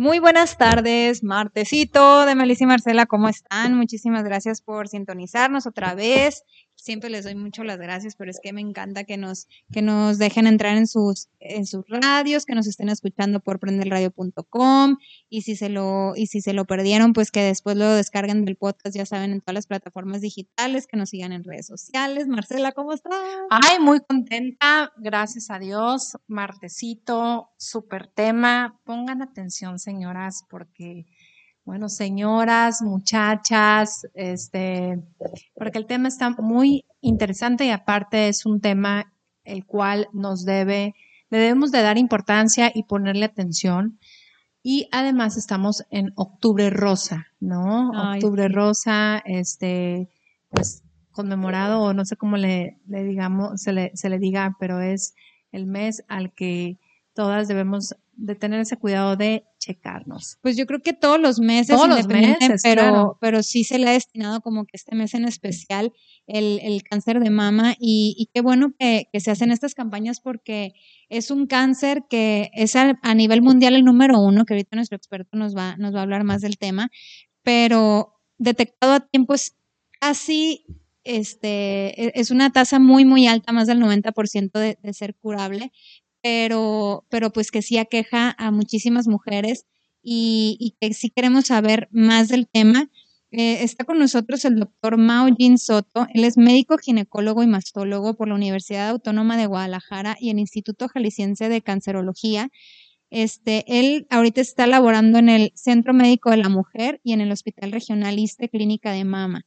Muy buenas tardes, martesito de Melissa y Marcela, ¿cómo están? Muchísimas gracias por sintonizarnos otra vez siempre les doy mucho las gracias, pero es que me encanta que nos, que nos dejen entrar en sus, en sus radios, que nos estén escuchando por prendelradio.com y si se lo, y si se lo perdieron, pues que después lo descarguen del podcast, ya saben, en todas las plataformas digitales, que nos sigan en redes sociales. Marcela, ¿cómo estás? Ay, muy contenta, gracias a Dios. Martecito, súper tema. Pongan atención, señoras, porque bueno, señoras, muchachas, este, porque el tema está muy interesante y aparte es un tema el cual nos debe, debemos de dar importancia y ponerle atención. Y además estamos en octubre rosa, ¿no? octubre rosa, este, pues conmemorado, o no sé cómo le, le digamos, se le, se le diga, pero es el mes al que todas debemos de tener ese cuidado de checarnos. Pues yo creo que todos los meses, todos los meses pero, pero sí se le ha destinado como que este mes en especial el, el cáncer de mama y, qué bueno que, se hacen estas campañas porque es un cáncer que es a, nivel mundial el número uno, que ahorita nuestro experto nos va, nos va a hablar más del tema, pero detectado a tiempo es casi este, e, es una tasa muy, muy alta, más del 90% de, de ser curable pero, pero pues que sí aqueja a muchísimas mujeres y, que sí queremos saber más del tema. Eh, está con nosotros el doctor Mao Jin Soto. Él es médico ginecólogo y mastólogo por la Universidad Autónoma de Guadalajara y el Instituto Jalisciense de Cancerología. Este, él ahorita está laborando en el Centro Médico de la Mujer y en el Hospital Regional Iste Clínica de Mama.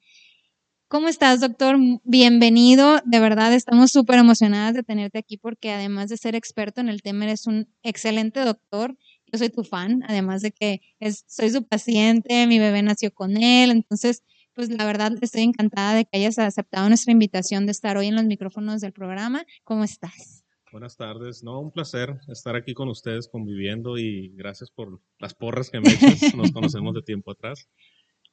¿Cómo estás, doctor? Bienvenido. De verdad, estamos súper emocionadas de tenerte aquí porque además de ser experto en el tema, eres un excelente doctor. Yo soy tu fan, además de que soy su paciente, mi bebé nació con él. Entonces, pues la verdad, estoy encantada de que hayas aceptado nuestra invitación de estar hoy en los micrófonos del programa. ¿Cómo estás? Buenas tardes. No, un placer estar aquí con ustedes conviviendo y gracias por las porras que me echas. Nos conocemos de tiempo atrás.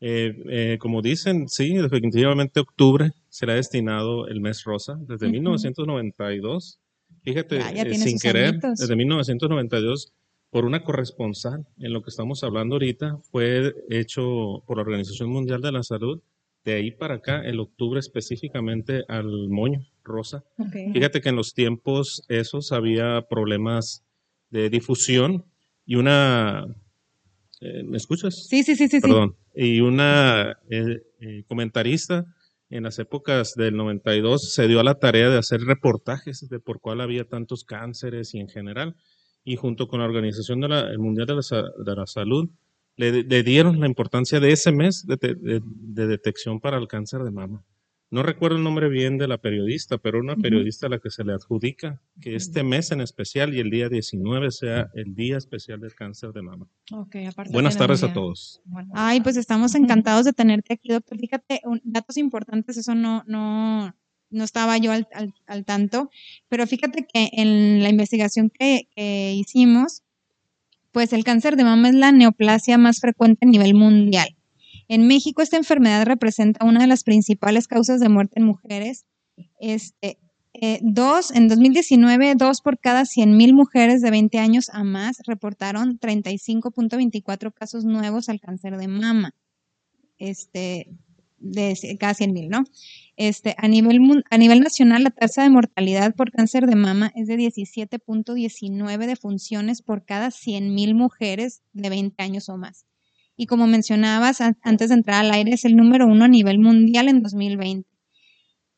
Eh, eh, como dicen, sí, definitivamente octubre será destinado el mes rosa desde 1992. Fíjate, eh, sin querer, desde 1992, por una corresponsal en lo que estamos hablando ahorita, fue hecho por la Organización Mundial de la Salud. De ahí para acá, el octubre específicamente al moño rosa. Fíjate que en los tiempos esos había problemas de difusión y una ¿Me escuchas? Sí, sí, sí, sí. Perdón. Y una eh, eh, comentarista en las épocas del 92 se dio a la tarea de hacer reportajes de por cuál había tantos cánceres y en general. Y junto con la Organización de la, Mundial de la, Salud, le, dieron la importancia de ese mes de detección para el cáncer de mama no recuerdo el nombre bien de la periodista, pero una periodista a la que se le adjudica que este mes en especial y el día 19 sea el día especial del cáncer de mama. Buenas tardes a todos. Ay, pues estamos encantados de tenerte aquí, doctor. Fíjate, datos importantes, eso no, no, no estaba yo al, tanto, pero fíjate que en la investigación que, que hicimos, pues el cáncer de mama es la neoplasia más frecuente a nivel mundial. En México esta enfermedad representa una de las principales causas de muerte en mujeres. Este, eh, dos, en 2019, dos por cada 100.000 mujeres de 20 años a más reportaron 35.24 casos nuevos al cáncer de mama. Este, de cada 100.000, ¿no? Este, a, nivel, a nivel nacional, la tasa de mortalidad por cáncer de mama es de 17.19 defunciones por cada 100.000 mujeres de 20 años o más y como mencionabas antes de entrar al aire, es el número uno a nivel mundial en 2020.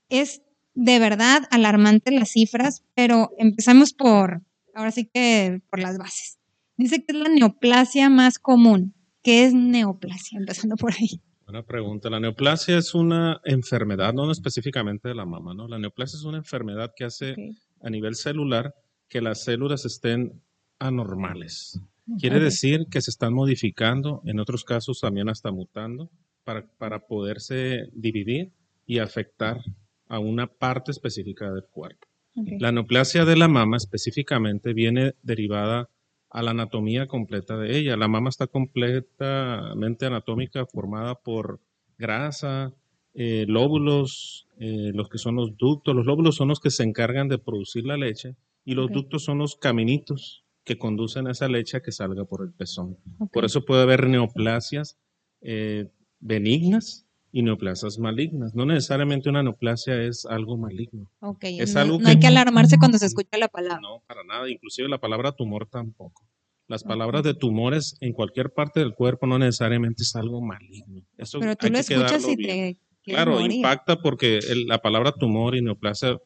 Es de verdad alarmante las cifras, pero empezamos por, ahora sí que por las bases. Dice que es la neoplasia más común. ¿Qué es neoplasia? Empezando por ahí. Buena pregunta. La neoplasia es una enfermedad, no específicamente de la mama, ¿no? La neoplasia es una enfermedad que hace a nivel celular que las células estén anormales. Quiere decir que se están modificando, en otros casos también hasta mutando, para, para poderse dividir y afectar a una parte específica del cuerpo. La neoplasia de la mama específicamente viene derivada a la anatomía completa de ella. La mama está completamente anatómica formada por grasa, eh, lóbulos, eh, los que son los ductos. Los lóbulos son los que se encargan de producir la leche y los ductos son los caminitos que conducen a esa leche a que salga por el pezón. Por eso puede haber neoplasias eh, benignas y neoplasias malignas. No necesariamente una neoplasia es algo maligno. Es no, algo no hay que- alarmarse cuando se escucha la palabra. No, para nada. Inclusive la palabra tumor tampoco. Las palabras de tumores en cualquier parte del cuerpo no necesariamente es algo maligno. Eso Pero tú hay lo que escuchas y bien. te Claro, morir. impacta porque el- la palabra tumor y neoplasia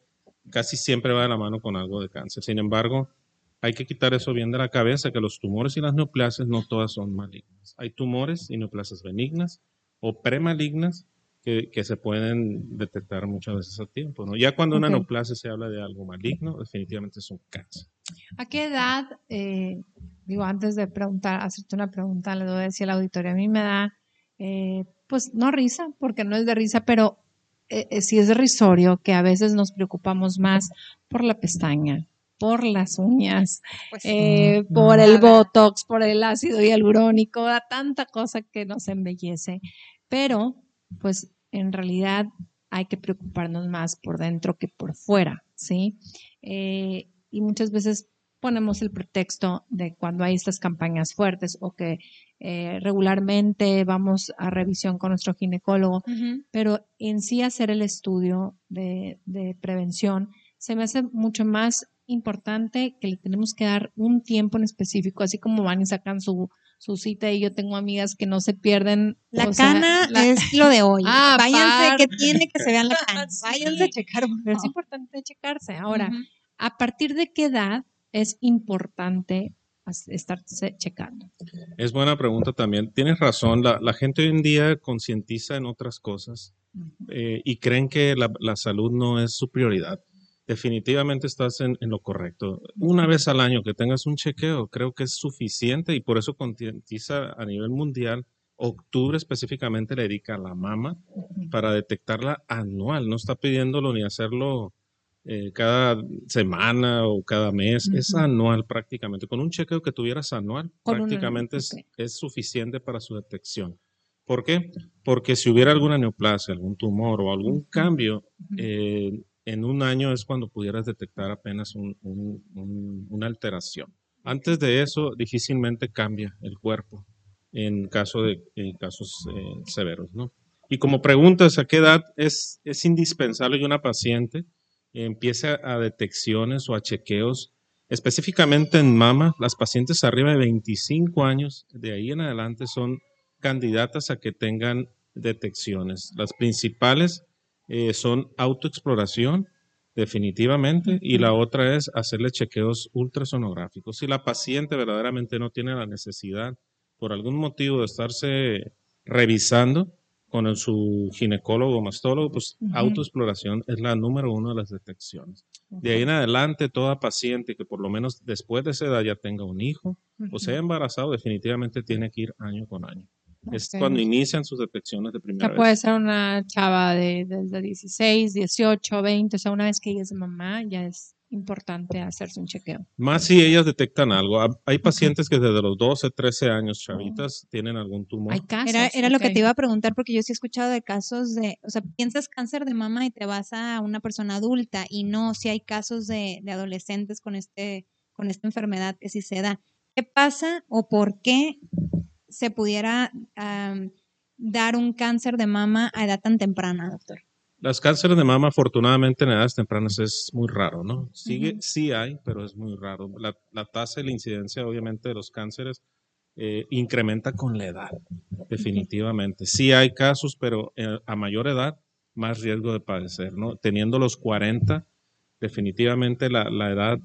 casi siempre va de la mano con algo de cáncer. Sin embargo, hay que quitar eso bien de la cabeza, que los tumores y las neoplasias no todas son malignas. Hay tumores y neoplasias benignas o premalignas que, que se pueden detectar muchas veces a tiempo. ¿no? Ya cuando una neoplasia se habla de algo maligno, definitivamente es un cáncer. ¿A qué edad, eh, digo, antes de preguntar, hacerte una pregunta, le doy a decir al auditorio, a mí me da, eh, pues no risa, porque no es de risa, pero eh, eh, sí es risorio que a veces nos preocupamos más por la pestaña, por las uñas, Pues, eh, por el botox, por el ácido hialurónico, da tanta cosa que nos embellece, pero pues en realidad hay que preocuparnos más por dentro que por fuera, ¿sí? Eh, y muchas veces ponemos el pretexto de cuando hay estas campañas fuertes o que eh, regularmente vamos a revisión con nuestro ginecólogo, pero en sí hacer el estudio de, de prevención se me hace mucho más importante que le tenemos que dar un tiempo en específico, así como van y sacan su, su cita y yo tengo amigas que no se pierden. La o sea, cana la- es lo de hoy. Ah, Váyanse par- que tiene que se vean la cana. Sí. Váyanse a checar. es importante checarse. Ahora. ¿a partir de qué edad es importante estarse checando? Es buena pregunta también. Tienes razón, la, la gente hoy en día concientiza en otras cosas eh, y creen que la, la salud no es su prioridad. Definitivamente estás en, en lo correcto. Una vez al año que tengas un chequeo, creo que es suficiente y por eso concientiza a nivel mundial. Octubre específicamente le dedica a la mama para detectarla anual. No está pidiéndolo ni hacerlo eh, cada semana o cada mes. Es anual prácticamente. Con un chequeo que tuvieras anual, Con prácticamente es, es suficiente para su detección. ¿Por qué? Porque si hubiera alguna neoplasia, algún tumor o algún cambio, eh, en un año es cuando pudieras detectar apenas un- un- un- una alteración. Antes de eso, difícilmente cambia el cuerpo en, caso de, en casos eh, severos, ¿no? Y como preguntas, ¿a qué edad es, es indispensable que una paciente empiece a, a detecciones o a chequeos? Específicamente en mama, las pacientes arriba de 25 años, de ahí en adelante, son candidatas a que tengan detecciones. Las principales eh, son autoexploración, definitivamente, y la otra es hacerle chequeos ultrasonográficos. Si la paciente verdaderamente no tiene la necesidad, por algún motivo, de estarse revisando con el- su ginecólogo o mastólogo, pues autoexploración es la número uno de las detecciones. De ahí en adelante, toda paciente que por lo menos después de esa edad ya tenga un hijo o sea embarazado, definitivamente tiene que ir año con año. Es Ok. cuando inician sus detecciones de O primera sea, puede vez. ser una chava de desde 16, 18, 20, o sea, una vez que ella es mamá, ya es importante hacerse un chequeo. Más si ellas detectan algo. Ha- Hay pacientes que desde los 12, 13 años, chavitas, tienen algún tumor. Hay casos. Era, era lo que te iba a preguntar porque yo sí he escuchado de casos de, o sea, piensas cáncer de mama y te vas a una persona adulta y no, si hay casos de, de adolescentes con este, con esta enfermedad que sí se da. ¿Qué pasa o por qué se pudiera am, dar un cáncer de mama a edad tan temprana, doctor? Las cánceres de mama, afortunadamente, en edades tempranas es muy raro, ¿no? Sigue. Sí hay, pero es muy raro. La, la tasa y la incidencia, obviamente, de los cánceres eh, incrementa con la edad, definitivamente. Sí hay casos, pero eh, a mayor edad, más riesgo de padecer, ¿no? Teniendo los 40, definitivamente la, la edad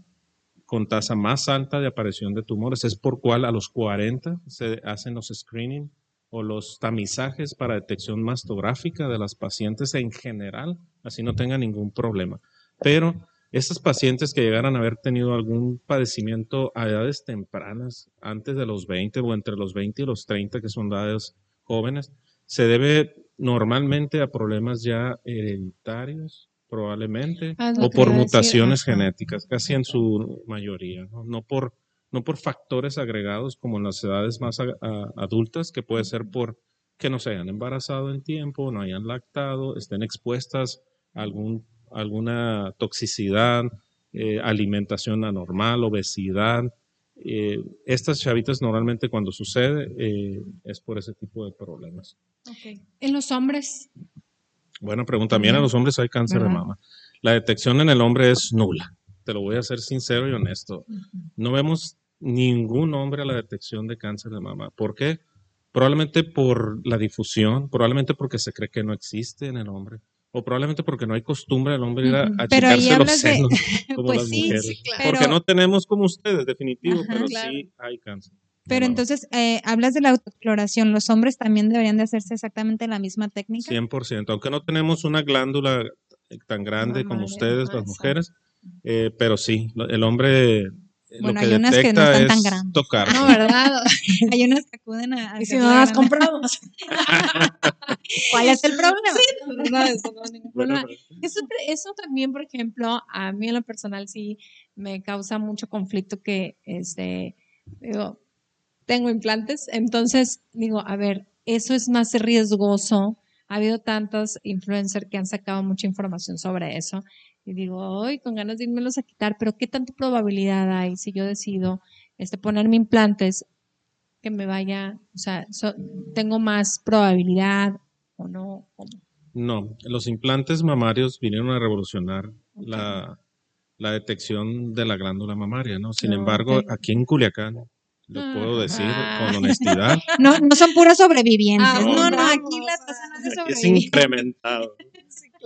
con tasa más alta de aparición de tumores es por cual a los 40 se hacen los screening o los tamizajes para detección mastográfica de las pacientes en general, así no tengan ningún problema. Pero estas pacientes que llegaran a haber tenido algún padecimiento a edades tempranas, antes de los 20 o entre los 20 y los 30, que son edades jóvenes, se debe normalmente a problemas ya hereditarios, probablemente, Ah, o por decir, mutaciones genéticas, casi en su mayoría, ¿no? No por, no por factores agregados como en las edades más a- a- adultas, que puede ser por que no se hayan embarazado en tiempo, no hayan lactado, estén expuestas a algún, alguna toxicidad, eh, alimentación anormal, obesidad. Eh, estas chavitas normalmente cuando sucede eh, es por ese tipo de problemas. En los hombres, Buena pregunta. También a los hombres hay cáncer de mama. La detección en el hombre es nula. Te lo voy a ser sincero y honesto. No vemos ningún hombre a la detección de cáncer de mama. ¿Por qué? Probablemente por la difusión, probablemente porque se cree que no existe en el hombre, o probablemente porque no hay costumbre del hombre ir a, a Pero checarse los hablas de- senos como pues las sí, mujeres. sí, claro. Porque Pero- no tenemos como ustedes, definitivo, Ajá. pero Claro. sí hay cáncer. Pero entonces, eh, hablas de la autoexploración. ¿Los hombres también deberían de hacerse exactamente la misma técnica? 100%, aunque no tenemos una glándula eh, tan grande como Mamaria, ustedes, ajá, las mujeres, eh, pero sí, el hombre eh, Bueno, lo que hay unas que no detecta están tan grandes. tocar. no, ¿verdad? Hay unas que acuden a... a y si no la las compramos. ¿Cuál es el problema? Sí, no, eso no, ningún problema. Eso, eso también, por ejemplo, a mí en lo personal sí me causa mucho conflicto que, este, digo, tengo implantes, entonces digo, a ver, eso es más riesgoso. Ha habido tantos influencers que han sacado mucha información sobre eso. Y digo, hoy con ganas de irmelos a quitar, pero ¿qué tanta probabilidad hay si yo decido este, ponerme implantes que me vaya, o sea, so- tengo más probabilidad o no? No, los implantes mamarios vinieron a revolucionar la, la detección de la glándula mamaria, ¿no? Sin Ah, embargo, aquí en Culiacán, lo Ah, puedo decir ah. con honestidad, No, no son puros sobrevivientes. Ah, no, no, aquí la tasa no es de aquí es sobrevivientes. incrementado.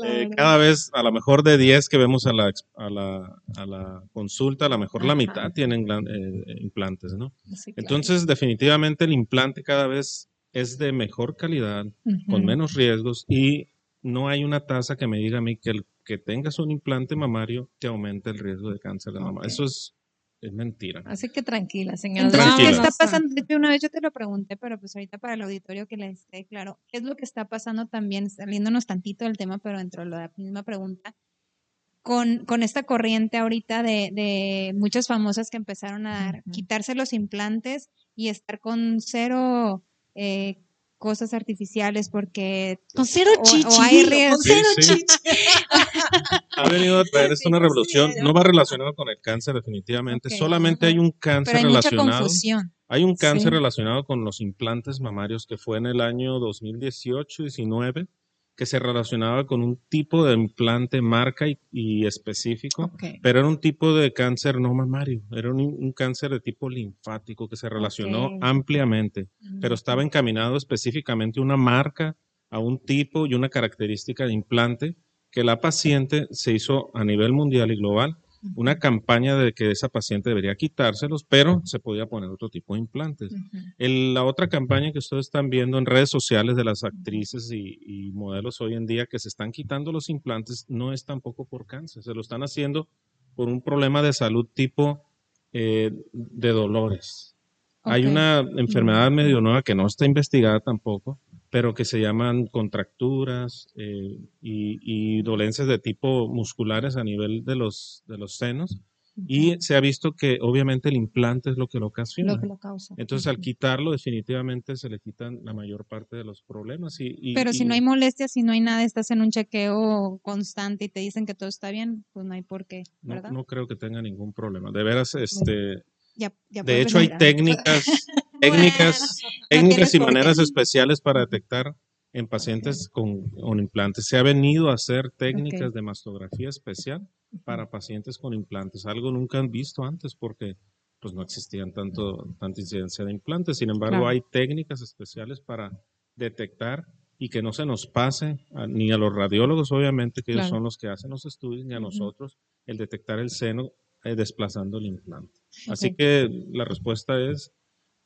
Eh, cada vez, a lo mejor de 10 que vemos a la, ex- a la, a la consulta, a lo mejor la mitad tienen eh, implantes, ¿no? Sí, claro. Entonces, definitivamente el implante cada vez es de mejor calidad, con menos riesgos y no hay una tasa que me diga a mí que el que tengas un implante mamario te aumenta el riesgo de cáncer de mama. Eso es, es mentira. Así que tranquila, señora. Entonces, ¿qué está pasando? De hecho, una vez yo te lo pregunté, pero pues ahorita para el auditorio que les esté claro, ¿qué es lo que está pasando también, saliéndonos tantito del tema, pero dentro de la misma pregunta, con, con esta corriente ahorita de, de muchas famosas que empezaron a dar, quitarse los implantes y estar con cero eh, cosas artificiales porque Con cero O- o chichi. hay dilo, riesgo. Con cero Sí, sí. chichi. Ha venido a traer esto una revolución. No va relacionado con el cáncer definitivamente. Solamente hay un cáncer pero hay mucha relacionado. confusión. Hay un cáncer Sí. relacionado con los implantes mamarios que fue en el año 2018-19, que se relacionaba con un tipo de implante marca y, y específico, Ok. pero era un tipo de cáncer no mamario, era un, un cáncer de tipo linfático que se relacionó Ok. ampliamente, pero estaba encaminado específicamente a una marca, a un tipo y una característica de implante que la paciente se hizo a nivel mundial y global una campaña de que esa paciente debería quitárselos, pero se podía poner otro tipo de implantes. El- la otra campaña que ustedes están viendo en redes sociales de las actrices y, y modelos hoy en día que se están quitando los implantes no es tampoco por cáncer, se lo están haciendo por un problema de salud tipo eh, de dolores. Hay una enfermedad medio nueva que no está investigada tampoco, pero que se llaman contracturas eh, y, y dolencias de tipo musculares a nivel de los, de los senos. Y se ha visto que obviamente el implante es lo que lo ocasiona. Lo que lo causa. Entonces, al quitarlo, definitivamente se le quitan la mayor parte de los problemas. Y, y- Pero si y no hay molestias, si no hay nada, estás en un chequeo constante y te dicen que todo está bien, pues no hay por qué, no, ¿verdad? no creo que tenga ningún problema. De veras, este, Ya, ya de hecho, hay respirar. técnicas, técnicas, técnicas y maneras especiales para detectar en pacientes con, con implantes. Se ha venido a hacer técnicas Ok. de mastografía especial para pacientes con implantes, algo nunca han visto antes porque pues no existían tanto, tanta incidencia de implantes. Sin embargo, Claro. hay técnicas especiales para detectar y que no se nos pase a- ni a los radiólogos, obviamente, que ellos Claro. son los que hacen los estudios, ni a nosotros, el detectar el seno eh, desplazando el implante. Así que la respuesta es,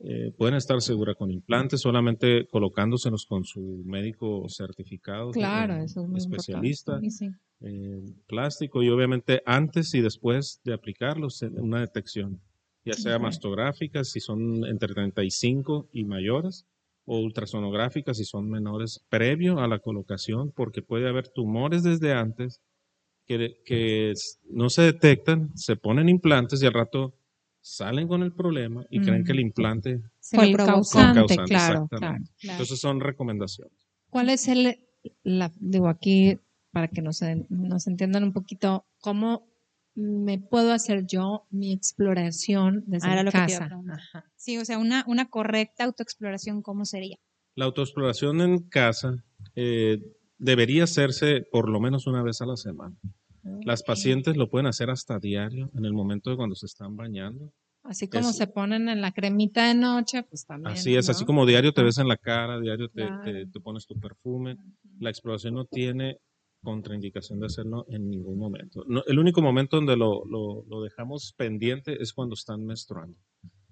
eh, pueden estar seguras con implantes, solamente colocándoselos con su médico certificado, Claro, eso es muy especialista, importante. Sí, sí. eh, plástico y obviamente antes y después de aplicarlos una detección, ya sea Ok. mastográfica, si son entre 35 y mayores, o ultrasonográficas si son menores previo a la colocación, porque puede haber tumores desde antes que, que no se detectan, se ponen implantes y al rato salen con el problema y creen que el implante fue el causante, causante, claro, exactamente. claro. Entonces son recomendaciones. ¿Cuál es el, la, digo aquí, para que nos, nos entiendan un poquito, cómo me puedo hacer yo mi exploración desde Ah, era mi lo que te iba a casa? Sí, o sea, una, una correcta autoexploración, ¿cómo sería? La autoexploración en casa eh, debería hacerse por lo menos una vez a la semana. Las pacientes lo pueden hacer hasta diario, en el momento de cuando se están bañando. Así como Es- se ponen en la cremita de noche, pues también. Así es, así como diario te ves en la cara, diario te, Claro. te- te pones tu perfume. La exploración no tiene contraindicación de hacerlo en ningún momento. No, el único momento donde lo, lo- lo dejamos pendiente es cuando están menstruando.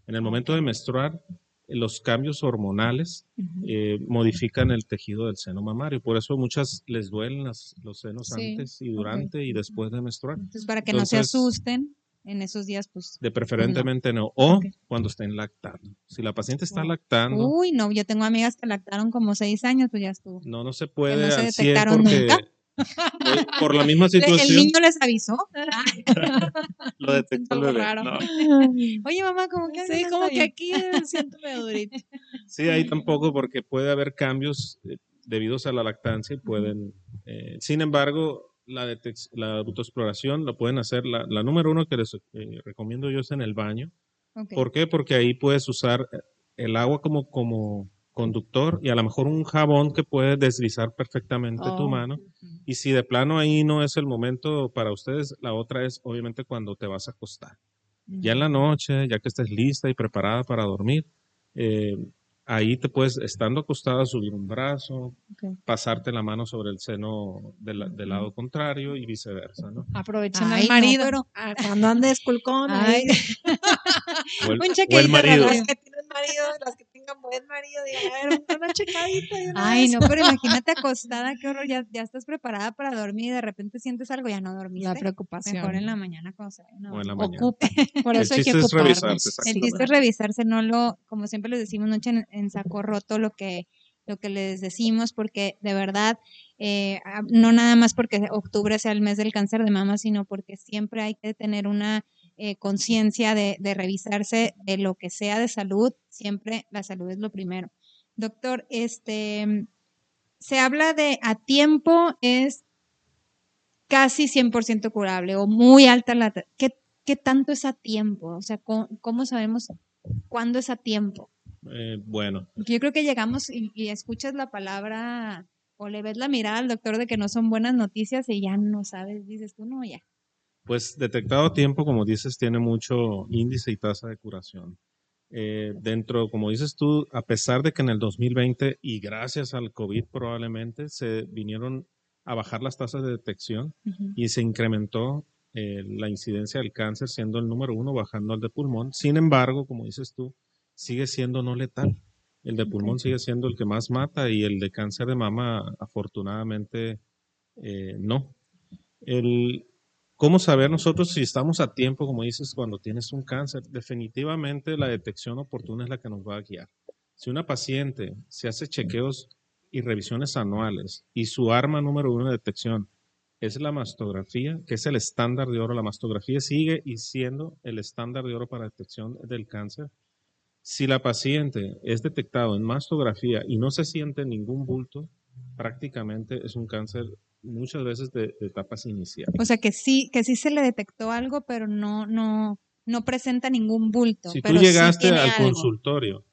En el momento de menstruar, los cambios hormonales eh, modifican el tejido del seno mamario. Por eso muchas les duelen las- los senos Sí, antes y durante y después de menstruar. Entonces, para que no se asusten en esos días, pues. De preferentemente no. O cuando estén lactando. Si la paciente está lactando, Uy, no, yo tengo amigas que lactaron como seis años, pues ya estuvo. no, no se puede no se al 100 detectaron porque nunca. Por la misma situación El niño les avisó. lo detectó el algo bebé. raro. No. Oye, mamá, como que Sí, como que aquí me siento medio durito. Sí, ahí tampoco porque puede haber cambios eh, debidos a la lactancia y pueden... eh, sin embargo, la, la autoexploración lo pueden hacer. La, la número uno que les eh, recomiendo yo es en el baño. ¿Por qué? Porque ahí puedes usar el agua como, como conductor y a lo mejor un jabón que puede deslizar perfectamente tu Oh. mano. Y si de plano ahí no es el momento para ustedes, la otra es obviamente cuando te vas a acostar. Ya en la noche, ya que estés lista y preparada para dormir, eh, ahí te puedes, estando acostada, subir un brazo, Ok. pasarte la mano sobre el seno del, del lado contrario y viceversa, ¿no? Aprovechen Ay, al no, marido. pero- Ah, cuando andes culcón. Ay, O el, Un o el marido. Las que tienen marido, las que tengan buen marido, digan, a ver, una checadita. una Ay, vez. no, pero imagínate acostada, qué horror, ya, ya estás preparada para dormir y de repente sientes algo, ya no dormiste. La preocupación. Mejor en la mañana cuando se a O en la mañana. Ocupa. Por El eso hay que es ocuparnos. revisarse. El chiste es revisarse, no lo, como siempre les decimos, no echen en saco roto lo que, lo que les decimos, porque de verdad, eh, ah, no nada más porque octubre sea el mes del cáncer de mama, sino porque siempre hay que tener una eh, conciencia de, de revisarse de lo que sea de salud, siempre la salud es lo primero. Doctor, este, se habla de a tiempo es casi 100% curable o muy alta la... ¿Qué, ¿Qué tanto es a tiempo? O sea, ¿cómo, cómo sabemos cuándo es a tiempo? Eh, bueno, yo creo que llegamos y, y escuchas la palabra o le ves la mirada al doctor de que no son buenas noticias y ya no sabes, dices tú, no, ya. Pues detectado a tiempo, como dices, tiene mucho índice y tasa de curación. Eh, dentro, como dices tú, a pesar de que en el 2020 y gracias al COVID probablemente se vinieron a bajar las tasas de detección y se incrementó eh, la incidencia del cáncer siendo el número uno bajando al de pulmón. Sin embargo, como dices tú, sigue siendo no letal. El de pulmón sigue siendo el que más mata y el de cáncer de mama afortunadamente eh, no. El, ¿Cómo saber nosotros si estamos a tiempo, como dices, cuando tienes un cáncer? Definitivamente la detección oportuna es la que nos va a guiar. Si una paciente se hace chequeos y revisiones anuales y su arma número uno de detección es la mastografía, que es el estándar de oro, la mastografía sigue y siendo el estándar de oro para detección del cáncer. Si la paciente es detectado en mastografía y no se siente ningún bulto, prácticamente es un cáncer muchas veces de, de etapas iniciales. O sea, que sí, que sí se le detectó algo, pero no, no, no presenta ningún bulto. Si tú pero sí llegaste tiene al algo. consultorio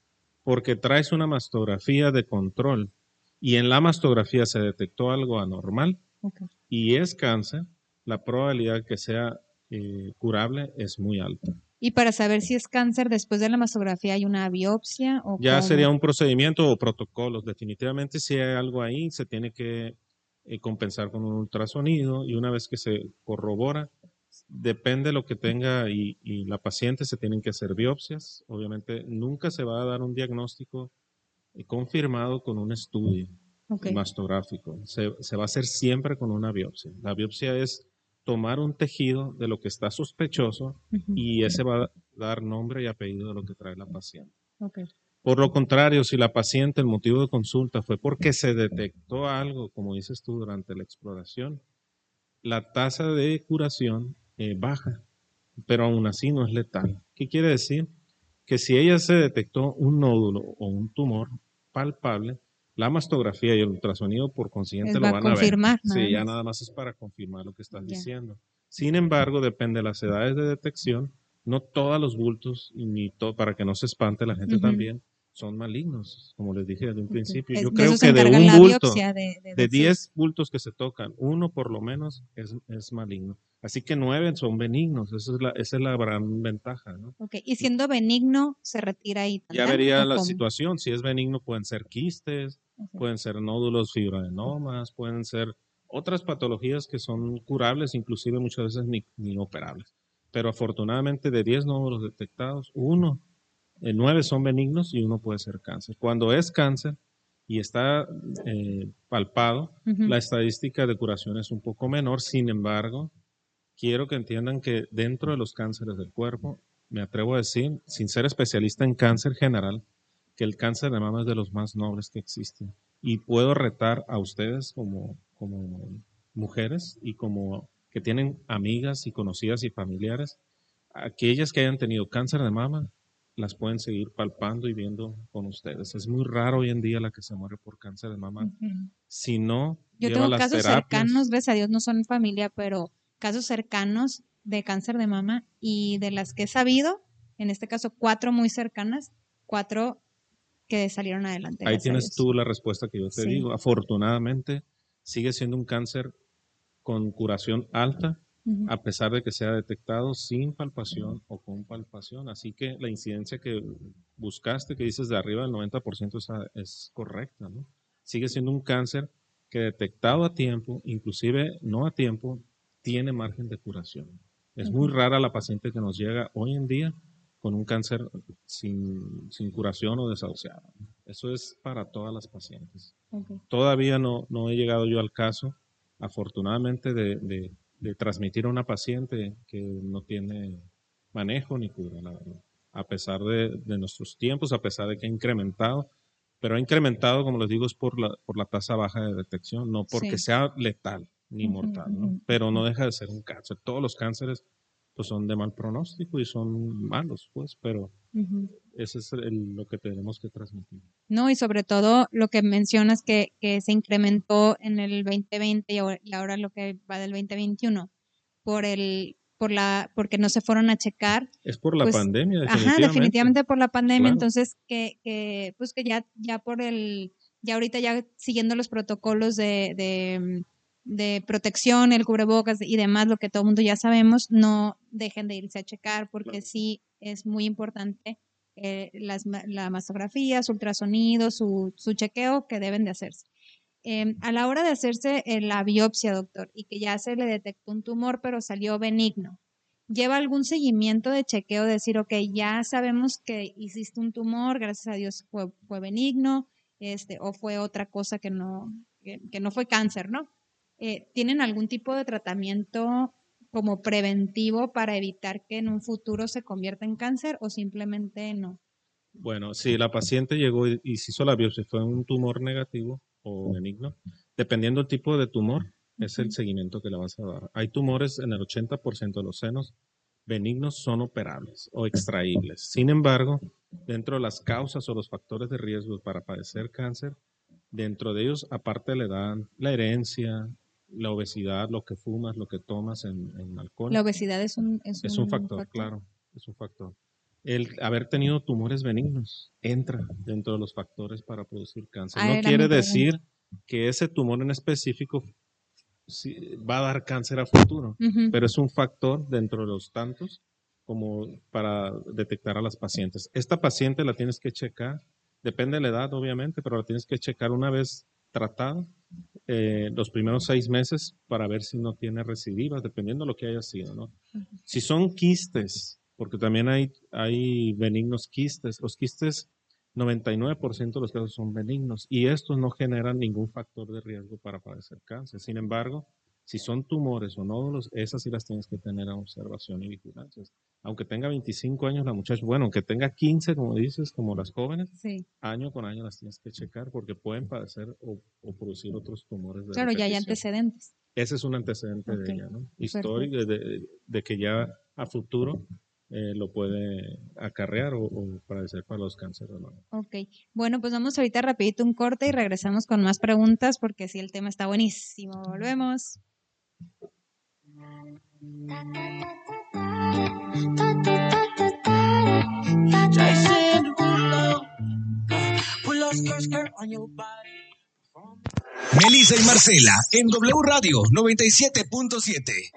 porque traes una mastografía de control y en la mastografía se detectó algo anormal Ok. y es cáncer, la probabilidad que sea eh, curable es muy alta. Y para saber si es cáncer, después de la mastografía hay una biopsia o Ya cómo? sería un procedimiento o protocolos. Definitivamente si hay algo ahí, se tiene que eh, compensar con un ultrasonido y una vez que se corrobora, depende de lo que tenga y, y la paciente se tienen que hacer biopsias. Obviamente nunca se va a dar un diagnóstico eh, confirmado con un estudio Ok. mastográfico. Se, se va a hacer siempre con una biopsia. La biopsia es tomar un tejido de lo que está sospechoso y ese va a dar nombre y apellido de lo que trae la paciente. Ok. Por lo contrario, si la paciente, el motivo de consulta fue porque se detectó algo, como dices tú, durante la exploración, la tasa de curación eh, baja, pero aún así no es letal. ¿Qué quiere decir? Que si ella se detectó un nódulo o un tumor palpable, la mastografía y el ultrasonido por consiguiente lo va a van a ver. confirmar, nada Sí, ya nada más es para confirmar lo que estás diciendo. Sin embargo, depende de las edades de detección, no todos los bultos, ni to- para que no se espante la gente también, son malignos, como les dije desde un principio. Yo creo que de un bulto, de, de de decir. 10 bultos que se tocan, uno por lo menos es, es maligno. Así que 9 son benignos, esa es la, esa es la gran ventaja. ¿no? Ok, Y siendo benigno, se retira ahí Ya también. vería ¿o la cómo? situación, si es benigno pueden ser quistes, pueden ser nódulos fibroadenomas, pueden ser otras patologías que son curables, inclusive muchas veces ni, ni operables. Pero afortunadamente de 10 nódulos detectados, uno, nueve son benignos y uno puede ser cáncer. Cuando es cáncer y está eh, palpado, la estadística de curación es un poco menor, sin embargo, quiero que entiendan que dentro de los cánceres del cuerpo, me atrevo a decir, sin ser especialista en cáncer general, que el cáncer de mama es de los más nobles que existen. Y puedo retar a ustedes como, como mujeres y como que tienen amigas y conocidas y familiares, aquellas que hayan tenido cáncer de mama, las pueden seguir palpando y viendo con ustedes. Es muy raro hoy en día la que se muere por cáncer de mama. Si no, Yo lleva tengo las casos terapias. cercanos, gracias a Dios no son familia, pero casos cercanos de cáncer de mama y de las que he sabido, en este caso cuatro muy cercanas, cuatro que salieron adelante. Ahí tienes tú la respuesta que yo te Sí. digo. Afortunadamente, sigue siendo un cáncer con curación alta, A pesar de que sea detectado sin palpación o con palpación. Así que la incidencia que buscaste, que dices de arriba del 90%, es, a- es correcta. ¿no? Sigue siendo un cáncer que detectado a tiempo, inclusive no a tiempo, tiene margen de curación. Es muy rara la paciente que nos llega hoy en día con un cáncer sin, sin curación o desahuciado. Eso es para todas las pacientes. Todavía no, no he llegado yo al caso, afortunadamente, de, de- de transmitir a una paciente que no tiene manejo ni cura, la verdad. A pesar de, de nuestros tiempos, a pesar de que ha incrementado, pero ha incrementado, como les digo, es por la, por la tasa baja de detección, no porque Sí. sea letal ni mortal, ¿no? Pero no deja de ser un cáncer. Todos los cánceres pues, son de mal pronóstico y son malos, pues, pero Ujú. ese es el- lo que tenemos que transmitir. No, y sobre todo lo que mencionas que, que se incrementó en el 2020 y ahora, y ahora lo que va del 2021 por el por la porque no se fueron a checar Es por la Pues, pandemia, definitivamente. Ajá, definitivamente por la pandemia, Claro. entonces que, que, pues que ya, ya por el, ya ahorita ya siguiendo los protocolos de, de, de protección, el cubrebocas y demás, lo que todo el mundo ya sabemos, no dejen de irse a checar porque Claro. sí es muy importante eh, las, la mastografía, su ultrasonido, su, su chequeo que deben de hacerse. Em, a la hora de hacerse eh, la biopsia, doctor, y que ya se le detectó un tumor, pero salió benigno, ¿lleva algún seguimiento de chequeo? De decir, ok, ya sabemos que hiciste un tumor, gracias a Dios fue, fue benigno, este, o fue otra cosa que no, que, que no fue cáncer, ¿no? Eh, ¿Tienen algún tipo de tratamiento como preventivo para evitar que en un futuro se convierta en cáncer o simplemente no? Bueno, si la paciente llegó y, y se hizo la biopsia, fue un tumor negativo o benigno, dependiendo del tipo de tumor, es el seguimiento que le vas a dar. Hay tumores en el 80% de los senos benignos son operables o extraíbles. Sin embargo, dentro de las causas o los factores de riesgo para padecer cáncer, dentro de ellos, aparte de la edad, la herencia, la obesidad, lo que fumas, lo que tomas en, en alcohol. La obesidad es un, es Es un factor, claro, es un factor. El haber tenido tumores benignos entra dentro de los factores para producir cáncer. Ah, no quiere decir que ese tumor en específico va a dar cáncer a futuro, pero es un factor dentro de los tantos como para detectar a las pacientes. Esta paciente la tienes que checar, depende de la edad obviamente, pero la tienes que checar una vez tratada eh, los primeros seis meses para ver si no tiene recidivas, dependiendo de lo que haya sido, ¿no? Si son quistes, porque también hay, hay benignos quistes, los quistes 99% de los casos son benignos y estos no generan ningún factor de riesgo para padecer cáncer. Sin embargo, Si son tumores o nódulos, esas sí las tienes que tener a observación y vigilancia. Aunque tenga 25 años la muchacha, bueno, aunque tenga 15, como dices, como las jóvenes, año con año las tienes que checar porque pueden padecer o, producir otros tumores. De claro, ya hay antecedentes. Ese es un antecedente de ella, ¿no? Histórico, de, que ya a futuro eh, lo puede acarrear o, o, padecer para los cánceres. ¿no? Ok, bueno, pues vamos ahorita rapidito un corte y regresamos con más preguntas porque sí, el tema está buenísimo. Volvemos. Melissa y Marcela en W Radio 97.7.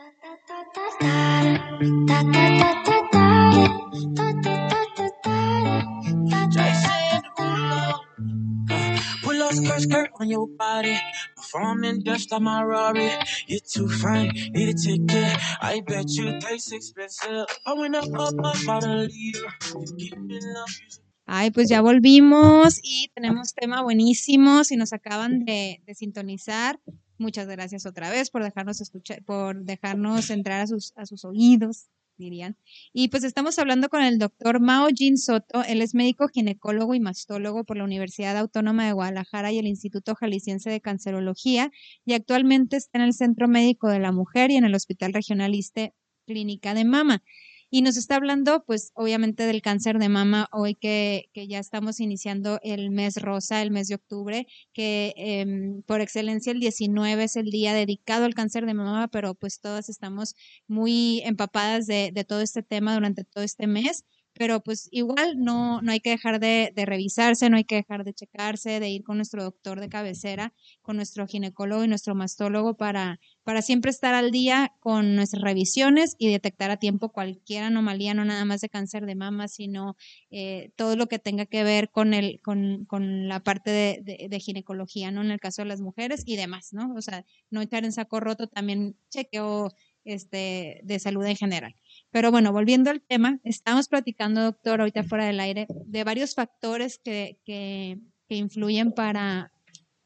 Ay, pues ya volvimos y tenemos tema buenísimo. Si nos acaban de, de, sintonizar, muchas gracias otra vez por dejarnos escuchar, por dejarnos entrar a sus, a sus oídos dirían. Y pues estamos hablando con el doctor Mao Jin Soto. Él es médico ginecólogo y mastólogo por la Universidad Autónoma de Guadalajara y el Instituto Jalisciense de Cancerología y actualmente está en el Centro Médico de la Mujer y en el Hospital Regionaliste Clínica de Mama. Y nos está hablando, pues, obviamente del cáncer de mama hoy que, que ya estamos iniciando el mes rosa, el mes de octubre, que em, por excelencia el 19 es el día dedicado al cáncer de mama, pero pues todas estamos muy empapadas de, de todo este tema durante todo este mes pero pues igual no, no hay que dejar de, revisarse, no hay que dejar de checarse, de ir con nuestro doctor de cabecera, con nuestro ginecólogo y nuestro mastólogo para, para siempre estar al día con nuestras revisiones y detectar a tiempo cualquier anomalía, no nada más de cáncer de mama, sino eh, todo lo que tenga que ver con, el, con, con la parte de, de, ginecología, ¿no? En el caso de las mujeres y demás, ¿no? O sea, no echar en saco roto, también chequeo este, de salud en general. Pero bueno, volviendo al tema, estamos platicando, doctor, ahorita fuera del aire, de varios factores que, que, influyen para,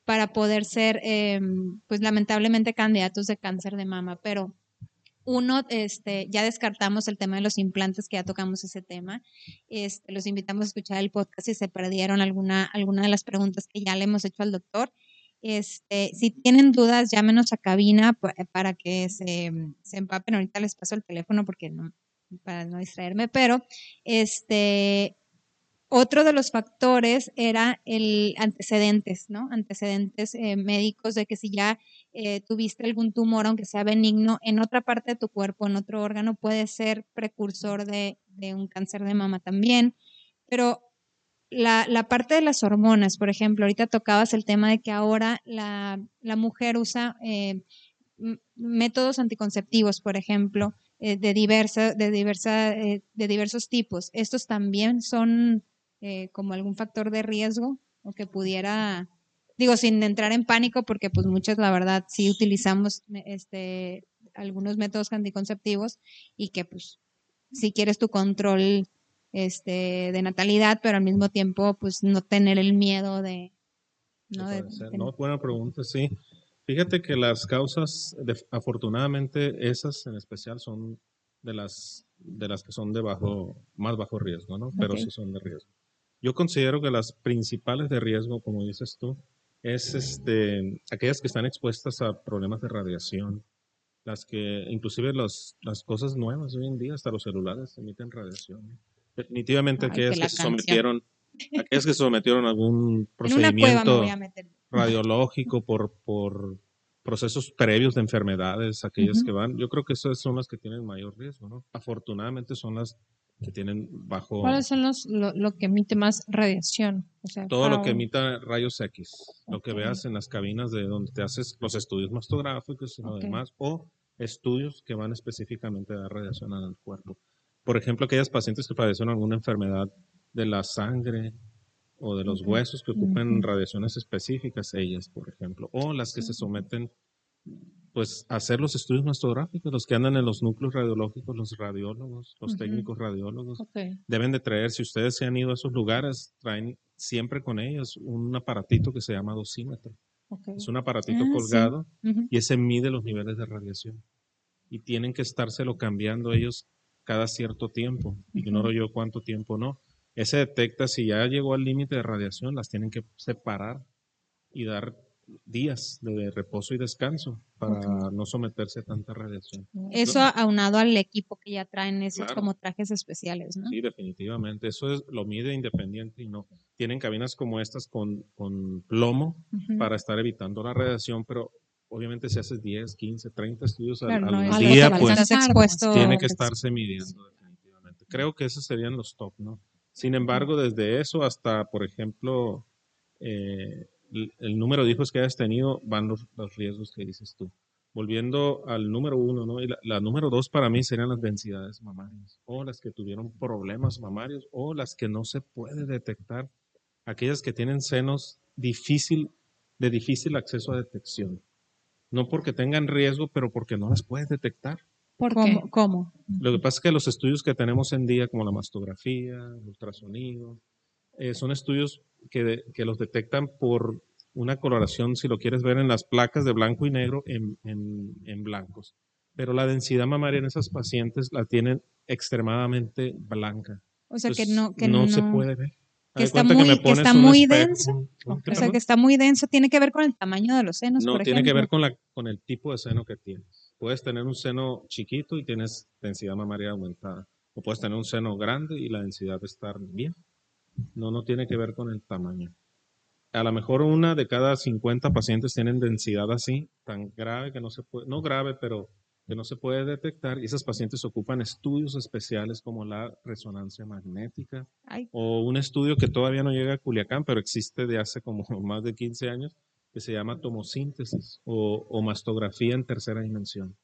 para poder ser, em, pues lamentablemente, candidatos de cáncer de mama. Pero uno, este, ya descartamos el tema de los implantes, que ya tocamos ese tema. Este, los invitamos a escuchar el podcast si se perdieron alguna, alguna de las preguntas que ya le hemos hecho al doctor. Este, si tienen dudas, llámenos a cabina para que se, se, empapen. Ahorita les paso el teléfono porque no, para no distraerme, pero este, otro de los factores era el antecedentes, ¿no? Antecedentes eh, médicos de que si ya eh, tuviste algún tumor, aunque sea benigno, en otra parte de tu cuerpo, en otro órgano, puede ser precursor de, de un cáncer de mama también. Pero la, la, parte de las hormonas, por ejemplo, ahorita tocabas el tema de que ahora la, la mujer usa eh, métodos anticonceptivos, por ejemplo, eh, de, diversa, de, diversa, eh, de diversos tipos. ¿Estos también son como algún factor de riesgo o que pudiera, digo, sin entrar en pánico, porque pues muchas, la verdad, sí utilizamos este, algunos métodos anticonceptivos y que pues si quieres tu control este, de natalidad, pero al mismo tiempo, pues no tener el miedo de... No, no buena pregunta, sí. Fíjate que las causas, afortunadamente, esas en especial son de las, de las que son de bajo, más bajo riesgo, ¿no? Pero sí son de riesgo. Yo considero que las principales de riesgo, como dices tú, es este, aquellas que están expuestas a problemas de radiación, las que, inclusive las cosas nuevas hoy en día, hasta los celulares emiten radiación. Definitivamente aquellas que, se sometieron, aquellas que sometieron a algún procedimiento radiológico por, por procesos previos de enfermedades, aquellas que van, yo creo que esas son las que tienen mayor riesgo, ¿no? Afortunadamente son las que tienen bajo... ¿Cuáles son los, lo, que emite más radiación? todo lo que emita rayos X, lo que veas en las cabinas de donde te haces los estudios mastográficos y lo demás, o estudios que van específicamente a dar radiación al cuerpo por ejemplo, aquellas pacientes que padecen alguna enfermedad de la sangre o de los huesos que ocupan radiaciones específicas, ellas, por ejemplo, o las que se someten pues a hacer los estudios mastográficos, los que andan en los núcleos radiológicos, los radiólogos, los técnicos radiólogos, deben de traer, si ustedes se han ido a esos lugares, traen siempre con ellos un aparatito que se llama dosímetro. Ok. Es un aparatito Ah, sí. colgado Ujú. y ese mide los niveles de radiación. Y tienen que estárselo cambiando ellos cada cierto tiempo. Ignoro yo cuánto tiempo no. Ese detecta si ya llegó al límite de radiación, las tienen que separar y dar días de reposo y descanso para no someterse a tanta radiación. Eso aunado al equipo que ya traen esos Claro. como trajes especiales, ¿no? Sí, definitivamente. Eso es, lo mide independiente y no. Tienen cabinas como estas con, con plomo para estar evitando la radiación, pero obviamente si haces 10, 15, 30 estudios al, Claro, al no algo día, pues expuesto. tiene que estarse midiendo definitivamente. Creo que esos serían los top, ¿no? Sin embargo, desde eso hasta, por ejemplo, eh, el, el número de hijos que hayas tenido, van los, los riesgos que dices tú. Volviendo al número uno, ¿no? Y la, la número dos para mí serían las densidades mamarias, o las que tuvieron problemas mamarios, o las que no se puede detectar, aquellas que tienen senos difícil, de difícil acceso a detección. No porque tengan riesgo, pero porque no las puedes detectar. ¿Por qué? ¿Cómo? ¿Cómo? Lo que pasa es que los estudios que tenemos en día, como la mastografía, el ultrasonido, eh, son estudios que, de- que los detectan por una coloración, si lo quieres ver en las placas de blanco y negro, en, en- en blancos. Pero la densidad mamaria en esas pacientes la tienen extremadamente blanca. O sea, que Entonces, no, que no, se puede ver. Que está muy- que está muy denso. ¿Mm? ¿Qué, O sea, que está muy denso, tiene que ver con el tamaño de los senos, No, por tiene que ver con, la, con el tipo de seno que tienes. Puedes tener un seno chiquito y tienes densidad mamaria aumentada. O puedes tener un seno grande y la densidad de estar bien. No, no tiene que ver con el tamaño. A lo mejor una de cada 50 pacientes tienen densidad así, tan grave que no se puede, no grave, pero que no se puede detectar. Y esas pacientes ocupan estudios especiales como la resonancia magnética, Ay, o un estudio que todavía no llega a Culiacán, pero existe de hace como más de 15 años, que se llama tomosíntesis o, o mastografía en tercera dimensión.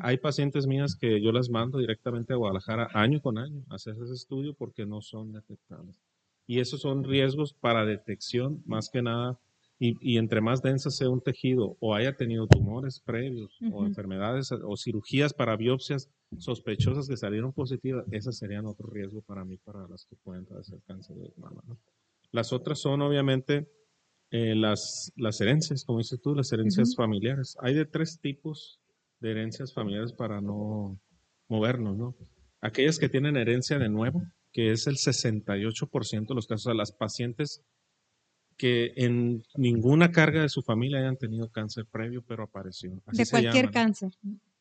Hay pacientes mías que yo las mando directamente a Guadalajara año con año a hacer ese estudio porque no son detectables. Y esos son riesgos para detección, más que nada. Y, y entre más densa sea un tejido o haya tenido tumores previos o enfermedades o cirugías para biopsias sospechosas que salieron positivas, esas serían otro riesgo para mí, para las que pueden padecer cáncer de mama. ¿no? Las otras son obviamente eh, las, las herencias, como dices tú, las herencias familiares. Hay de tres tipos de herencias familiares para no movernos, ¿no? Aquellas que tienen herencia de nuevo, que es el 68% de los casos, a las pacientes que en ninguna carga de su familia hayan tenido cáncer previo, pero apareció. Así de cualquier cáncer.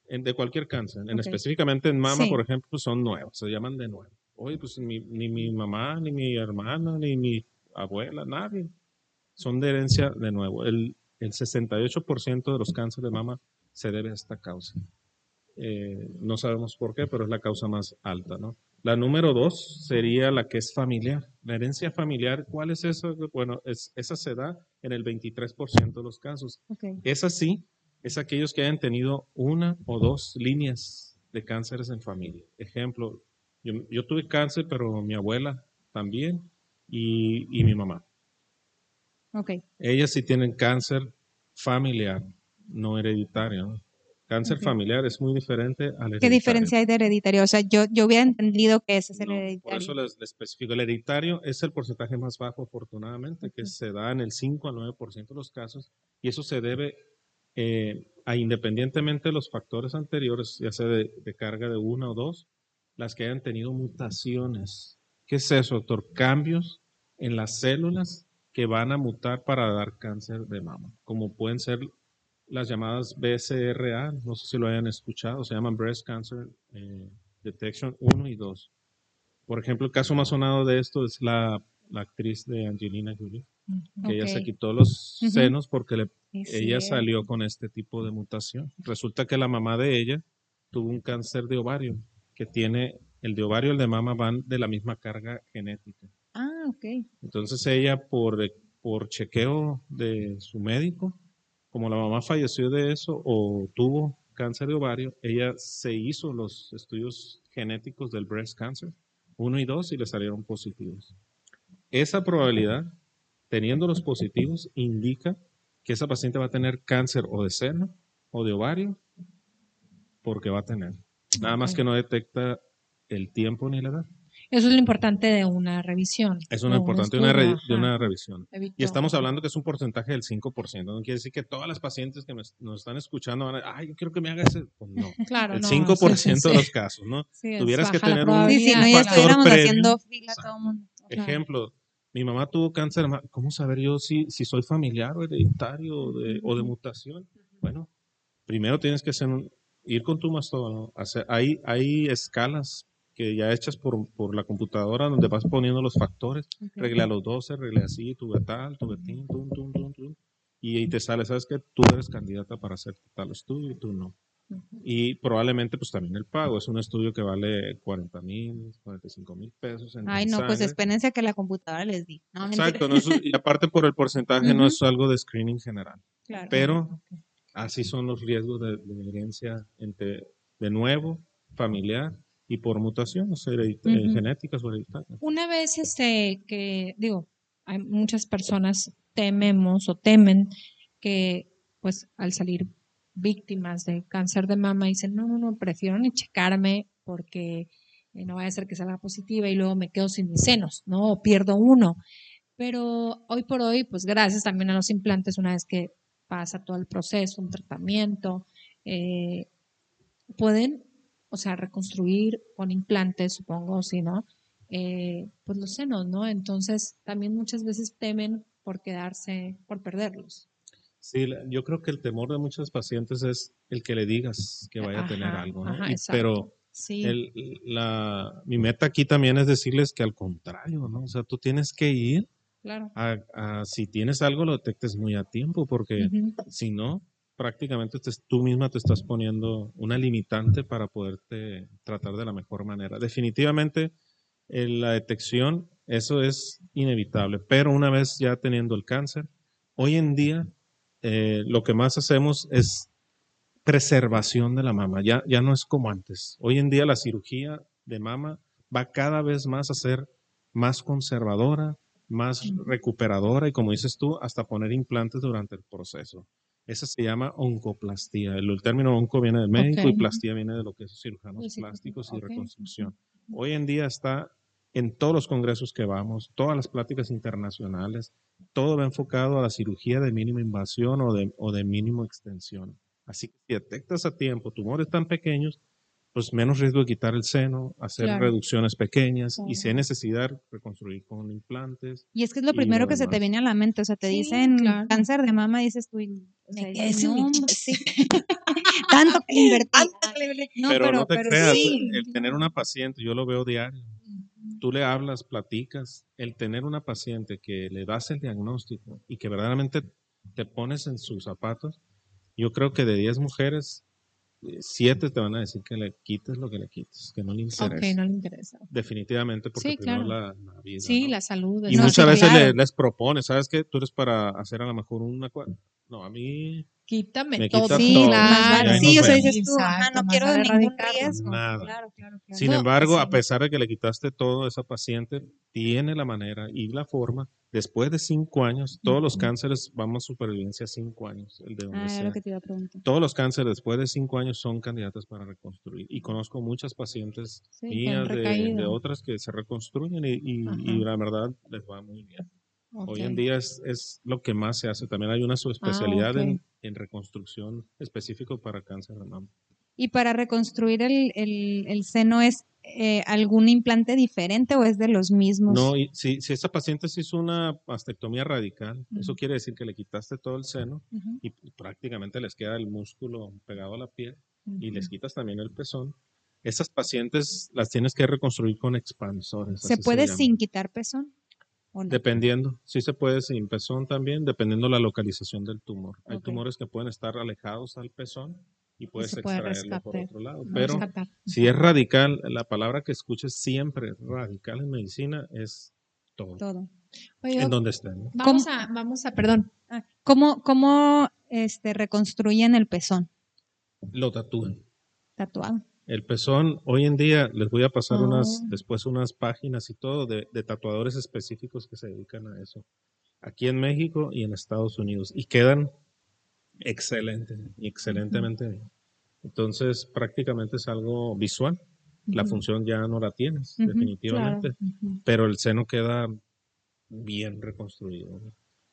En- de cualquier cáncer. En específicamente en mama, Sí. por ejemplo, son nuevos, se llaman de nuevo. Oye, pues ni mi mamá, ni mi hermana, ni mi abuela, nadie. Son de herencia de nuevo. El, el 68% de los cánceres de mama se debe a esta causa. Eh, no sabemos por qué, pero es la causa más alta, ¿no? La número dos sería la que es familiar. La herencia familiar, ¿cuál es eso? Bueno, es, esa se da en el 23% de los casos. Ok. Esa sí, es aquellos que hayan tenido una o dos líneas de cánceres en familia. Ejemplo, yo, yo tuve cáncer, pero mi abuela también y, y mi mamá. Ok. Ellas sí tienen cáncer familiar, no hereditario. ¿no? Cáncer Ok. familiar es muy diferente al hereditario. ¿Qué diferencia hay de hereditario? O sea, yo, yo hubiera entendido que ese es el No, hereditario. Por eso les, les especifico. El hereditario es el porcentaje más bajo, afortunadamente, que Ok. se da en el 5 al 9% de los casos, y eso se debe eh, a independientemente de los factores anteriores, ya sea de, de carga de una o dos, las que hayan tenido mutaciones. ¿Qué es eso, doctor? Cambios en las células que van a mutar para dar cáncer de mama, como pueden ser las llamadas BCRA, no sé si lo hayan escuchado, se llaman Breast Cancer eh, Detection 1 y 2. Por ejemplo, el caso más sonado de esto es la, la actriz de Angelina Jolie, que ella se quitó los senos porque le- ella salió con este tipo de mutación. Resulta que la mamá de ella tuvo un cáncer de ovario, que tiene, el de ovario y el de mama van de la misma carga genética. Ah, ok. Entonces ella, por, por chequeo de su médico, como la mamá falleció de eso o tuvo cáncer de ovario, ella se hizo los estudios genéticos del breast cancer, uno y dos, y le salieron positivos. Esa probabilidad, teniendo los positivos, indica que esa paciente va a tener cáncer o de seno o de ovario, porque va a tener. Nada más que no detecta el tiempo ni la edad. Eso es lo importante de una revisión. Es una o un importante de una, estudio, de una revisión. Evito- Y estamos hablando que es un porcentaje del 5%. No quiere decir que todas las pacientes que nos, nos están escuchando van a ay, yo quiero que me haga ese. Pues no. Claro, el no, 5% sí, sí, de los casos, ¿no? Sí, tuvieras que tener un- Sí, si no, ya estuviéramos previo. haciendo fila todo el mundo. Claro. Ejemplo, mi mamá tuvo cáncer, ¿cómo saber yo si, si soy familiar o hereditario o de, o de mutación? Bueno, primero tienes que hacer un- ir con tu mastólogo. Hacer, hay, hay escalas que ya hechas por, por la computadora donde vas poniendo los factores. Ok. Regle a los 12, regle así, tu betal, tu betín, tum, tum, tum, tum. Y ahí te sale, sabes que tú eres candidata para hacer tal estudio y tú no. Y probablemente pues también el pago. Es un estudio que vale 40 mil, 45 mil pesos. En, Ay, no, pues espérense a que la computadora les diga. No. Exacto, no es- y aparte por el porcentaje no Ujú. es algo de screening general, Claro. pero así son los riesgos de, de herencia entre, de nuevo, familiar y por mutaciones heredita- eh, Ujú. genéticas o hereditarias. Una vez este que digo, hay muchas personas tememos o temen que pues al salir víctimas de cáncer de mama dicen, no, no, no, prefiero ni checarme porque eh, no vaya a ser que salga positiva y luego me quedo sin mis senos, ¿no? O pierdo uno. Pero hoy por hoy, pues gracias también a los implantes, una vez que pasa todo el proceso, un tratamiento, eh, pueden, o sea, reconstruir con implantes, supongo, si no, eh, pues los senos, ¿no? Entonces también muchas veces temen por quedarse, por perderlos. Sí, yo creo que el temor de muchos pacientes es el que le digas que vaya a tener algo, ¿no? ajá, Y- pero Sí, el- la, mi meta aquí también es decirles que al contrario, ¿no? O sea, tú tienes que ir claro. a, a- si tienes algo lo detectes muy a tiempo porque si no, prácticamente te- tú misma te estás poniendo una limitante para poderte tratar de la mejor manera. Definitivamente, eh, la detección, eso es inevitable, pero una vez ya teniendo el cáncer, hoy en día eh, lo que más hacemos es preservación de la mama, ya, ya no es como antes. Hoy en día la cirugía de mama va cada vez más a ser más conservadora, más recuperadora y como dices tú, hasta poner implantes durante el proceso. Esa se llama oncoplastía. El, el término onco viene del médico y Ok. plastía viene de lo que es cirujanos Sí, plásticos y ok. reconstrucción. Hoy en día está en todos los congresos que vamos, todas las pláticas internacionales, todo va enfocado a la cirugía de mínima invasión o de, o de mínimo extensión. Así que si detectas a tiempo tumores tan pequeños, pues menos riesgo de quitar el seno, hacer Claro. reducciones pequeñas y si hay Claro. necesidad, reconstruir con implantes. Y es que es lo y primero lo que se te viene a la mente. O sea, te Sí, dicen claro. cáncer de mama, dices tú, y- o Me sea, no, hombre, chis. sí. Tanto que le invertí. Tanto que le invertí. No, pero, no te pero creas, sí. el tener una paciente, yo lo veo diario. Tú le hablas, platicas, el tener una paciente que le das el diagnóstico y que verdaderamente te pones en sus zapatos, yo creo que de 10 mujeres, 7 te van a decir que le quites lo que le quites, que no le interesa. Ok, no le interesa. Definitivamente, porque Sí, claro. la, la vida. Sí, ¿no? la salud. Y No, muchas veces claro. le- les propone, ¿sabes qué? Tú eres para hacer a lo mejor una... No, a mí Quítame Me todo. Sí, todo. ahí Sí, nos o sea, dices tú, ajá, Exacto, no quiero ningún erradicarlo. riesgo. Nada. Claro, claro, claro. Sin No, embargo, sí. a pesar de que le quitaste todo, esa paciente tiene la manera y la forma. Después de cinco años, todos los cánceres vamos a supervivencia cinco años, el de donde Ah, sea. lo que te iba a preguntar. Todos los cánceres después de cinco años son candidatas para reconstruir. Y conozco muchas pacientes Sí, mías de, de otras que se reconstruyen y, y- y la verdad les va muy bien. Hoy en día es, es lo que más se hace. También hay una subespecialidad Ah, ok. en, en reconstrucción específico para cáncer de mama. ¿Y para reconstruir el, el, el seno es eh, algún implante diferente o es de los mismos? No, y si, si esa paciente se hizo una mastectomía radical, eso quiere decir que le quitaste todo el seno y prácticamente les queda el músculo pegado a la piel y les quitas también el pezón. Esas pacientes las tienes que reconstruir con expansores. ¿Se puede sin quitar pezón? ¿O no? Dependiendo, sí se puede sin pezón también, dependiendo la localización del tumor. Hay tumores que pueden estar alejados al pezón y puedes extraerlo por otro lado. No Pero rescatar. si es radical, la palabra que escuches siempre radical en medicina es todo, Todo. Oye, en donde estén. ¿no? vamos a, vamos a, perdón. Ah, ¿Cómo, cómo este, reconstruyen el pezón? Lo tatúan. Tatuado. El pezón, hoy en día les voy a pasar unas, Oh. después unas páginas y todo de, de tatuadores específicos que se dedican a eso. Aquí en México y en Estados Unidos. Y quedan excelente y excelentemente bien. Entonces, prácticamente es algo visual. la función ya no la tienes, definitivamente. Claro. Pero el seno queda bien reconstruido.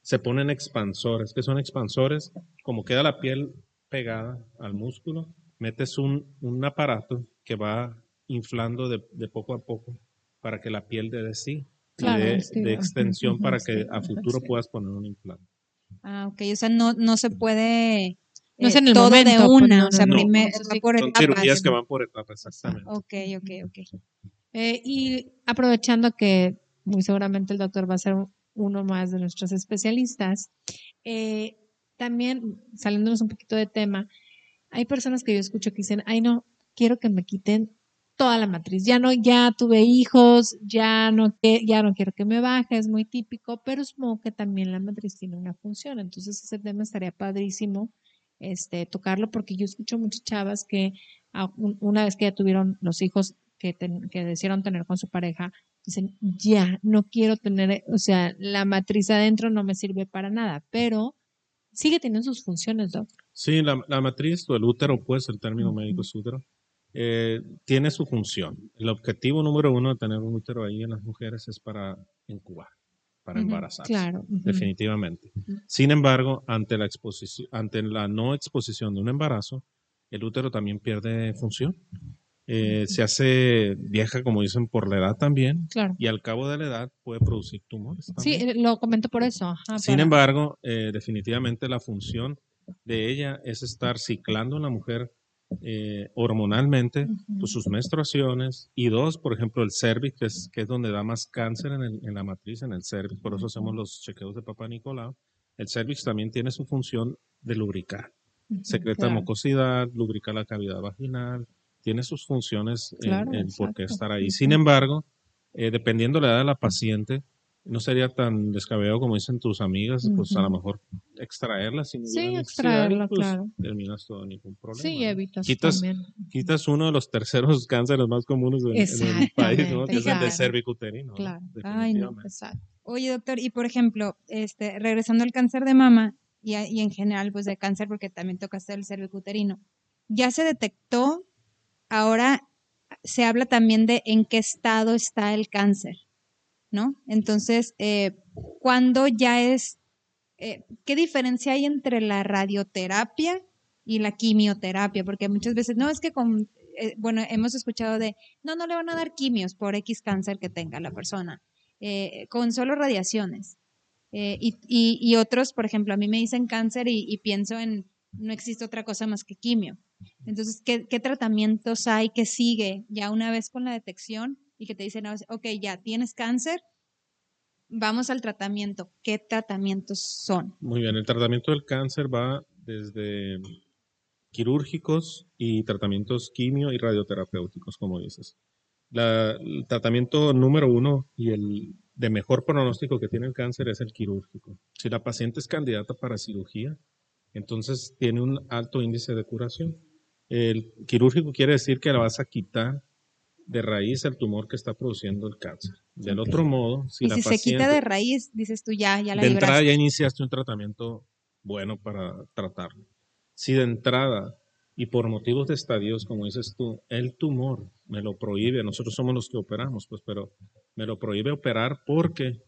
Se ponen expansores. ¿Qué son expansores? Como queda la piel pegada al músculo, metes un, un aparato que va inflando de, de poco a poco para que la piel dé de sí. y Claro, dé es que- de extensión para que a futuro puedas poner un implante. Ah, ok. O sea, no, no se puede No es eh, en el todo momento, de pues, una. no, o sea, no, no. primer- Eso va sí, por Son etapas. cirugías que van por etapas, exactamente. Ok, ok, ok. Eh, y aprovechando que muy seguramente el doctor va a ser uno más de nuestros especialistas, eh, también saliéndonos un poquito de tema, hay personas que yo escucho que dicen, ay no, quiero que me quiten toda la matriz, ya no, ya tuve hijos, ya no, ya no quiero que me baje, es muy típico, pero supongo que también la matriz tiene una función, entonces ese tema estaría padrísimo este, tocarlo porque yo escucho muchas chavas que una vez que ya tuvieron los hijos que, ten- que decidieron tener con su pareja, dicen, ya, no quiero tener, o sea, la matriz adentro no me sirve para nada, pero sigue teniendo sus funciones, Doc. Sí, la, la matriz o el útero, pues el término médico es útero, eh, tiene su función. El objetivo número uno de tener un útero ahí en las mujeres es para incubar, para Ujú, embarazarse. Claro. definitivamente. Sin embargo, ante la exposición, ante la no exposición de un embarazo, el útero también pierde función. Eh, se hace vieja, como dicen, por la edad también, Claro. y al cabo de la edad puede producir tumores. Sí, también. eh, lo comento por eso. ajá, Sin para- embargo, eh, definitivamente la función de ella es estar ciclando en la mujer eh, hormonalmente pues, sus menstruaciones y dos, por ejemplo, el cervix, que es, que es donde da más cáncer en, el- en la matriz, en el cervix, por eso hacemos los chequeos de Papá Nicolau. El cervix también tiene su función de lubricar, secreta claro. mucosidad, lubrica la cavidad vaginal, tiene sus funciones en- Claro, en, por qué estar ahí. Sin embargo, eh, dependiendo de la edad de la paciente, no sería tan descabellado como dicen tus amigas, pues a lo mejor extraerla sin Sí, extraerla, pues, claro. terminas todo ningún problema. Sí, ¿no? evitas Quitas, también. quitas uno de los terceros cánceres más comunes en, en el país, ¿no? que es el de cervicuterino. ¿no? Claro. Ay, no. Exacto. Oye, doctor, y por ejemplo, este, regresando al cáncer de mama y, a- y en general, pues de cáncer, porque también tocaste el cervicuterino, ya se detectó, ahora se habla también de en qué estado está el cáncer, ¿no? Entonces, eh, ¿cuándo ya es, eh, qué diferencia hay entre la radioterapia y la quimioterapia? Porque muchas veces, no, es que con, eh, bueno, hemos escuchado de, no, no le van a dar quimios por X cáncer que tenga la persona eh, con solo radiaciones. Eh, y, otros, por ejemplo, a mí me dicen cáncer y pienso en no existe otra cosa más que quimio. Entonces, ¿qué, tratamientos hay que sigue ya una vez con la detección y que te dicen, ok, ya tienes cáncer, vamos al tratamiento? ¿Qué tratamientos son? Muy bien, el tratamiento del cáncer va desde quirúrgicos y tratamientos quimio y radioterapéuticos, como dices. El tratamiento número uno y el de mejor pronóstico que tiene el cáncer es el quirúrgico. Si la paciente es candidata para cirugía, entonces tiene un alto índice de curación. El quirúrgico quiere decir que la vas a quitar de raíz el tumor que está produciendo el cáncer. Del otro modo, si y la si se quita de raíz, dices tú ya, ya la de entrada libraste. ya iniciaste un tratamiento bueno para tratarlo. Si de entrada y por motivos de estadios, como dices tú, el tumor me lo prohíbe, nosotros somos los que operamos, pues, pero me lo prohíbe operar porque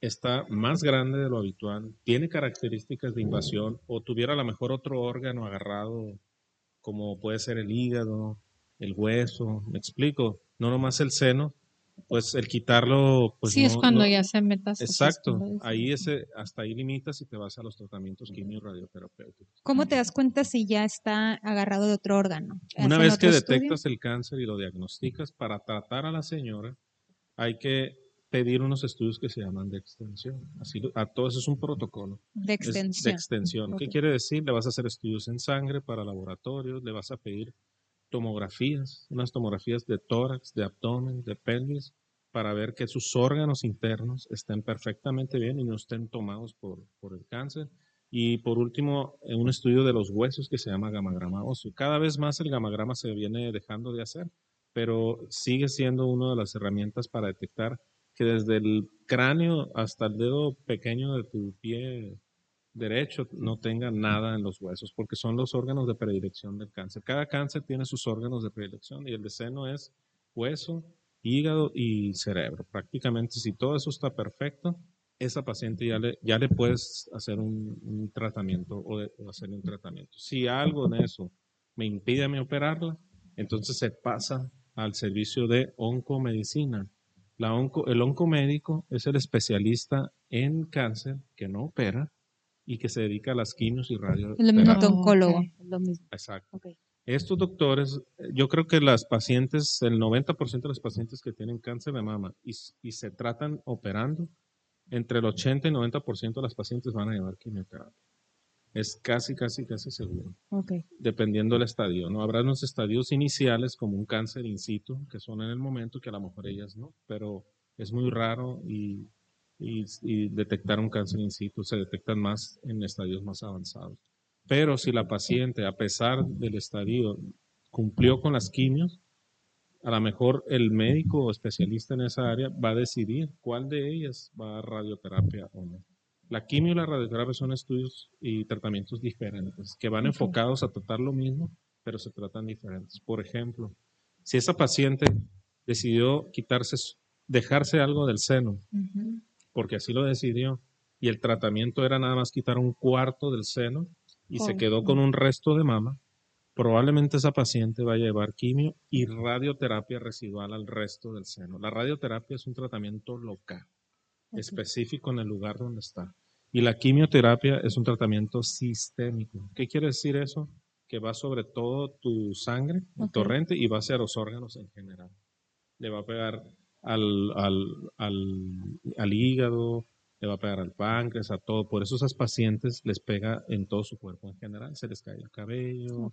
está más grande de lo habitual, tiene características de invasión o tuviera a lo mejor otro órgano agarrado, como puede ser el hígado, el hueso, me explico, no nomás el seno, pues el quitarlo, pues sí, es no- cuando no- ya se metas. Exacto, ahí ese, hasta ahí limitas y te vas a los tratamientos quimio y radioterapéuticos. ¿Cómo te das cuenta si ya está agarrado de otro órgano? Una ¿Hacen vez que estudio? detectas el cáncer y lo diagnosticas, para tratar a la señora hay que pedir unos estudios que se llaman de extensión. Así, a todo eso es un protocolo. De es extensión. de extensión. ¿Qué quiere decir? Le vas a hacer estudios en sangre para laboratorios, le vas a pedir tomografías, unas tomografías de tórax, de abdomen, de pelvis, para ver que sus órganos internos estén perfectamente bien y no estén tomados por, por el cáncer. Y por último, eh, un estudio de los huesos que se llama gamagrama óseo. Cada vez más el gamagrama se viene dejando de hacer, pero sigue siendo una de las herramientas para detectar que desde el cráneo hasta el dedo pequeño de tu pie derecho no tenga nada en los huesos, porque son los órganos de predilección del cáncer. Cada cáncer tiene sus órganos de predilección y el de seno es hueso, hígado y cerebro. Prácticamente si todo eso está perfecto, esa paciente ya le, ya le puedes hacer un, tratamiento o, hacer un tratamiento. Si algo en eso me impide a mí operarla, entonces se pasa al servicio de oncomedicina. La onco, el oncomédico es el especialista en cáncer que no opera y que se dedica a las quimios y radio. El oncólogo, lo mismo. Exacto. Estos doctores, yo creo que las pacientes, el 90% de los pacientes que tienen cáncer de mama y, y se tratan operando, entre el 80 y 90% de las pacientes van a llevar quimioterapia. Es casi, casi, casi seguro. Okay. Dependiendo del estadio, ¿no? Habrá unos estadios iniciales como un cáncer in situ, que son en el momento que a lo mejor ellas no, pero es muy raro y, y, detectar un cáncer in situ se detectan más en estadios más avanzados. Pero si la paciente, a pesar del estadio, cumplió con las quimios, a lo mejor el médico o especialista en esa área va a decidir cuál de ellas va a radioterapia o no. La quimio y la radioterapia son estudios y tratamientos diferentes que van enfocados a tratar lo mismo, pero se tratan diferentes. Por ejemplo, si esa paciente decidió quitarse, dejarse algo del seno, porque así lo decidió, y el tratamiento era nada más quitar un cuarto del seno y se quedó con un resto de mama, probablemente esa paciente va a llevar quimio y radioterapia residual al resto del seno. La radioterapia es un tratamiento local, específico en el lugar donde está. Y la quimioterapia es un tratamiento sistémico. ¿Qué quiere decir eso? Que va sobre todo tu sangre, el torrente, y va hacia los órganos en general. Le va a pegar al, al, al hígado, le va a pegar al páncreas, a todo. Por eso esas pacientes les pega en todo su cuerpo en general. Se les cae el cabello,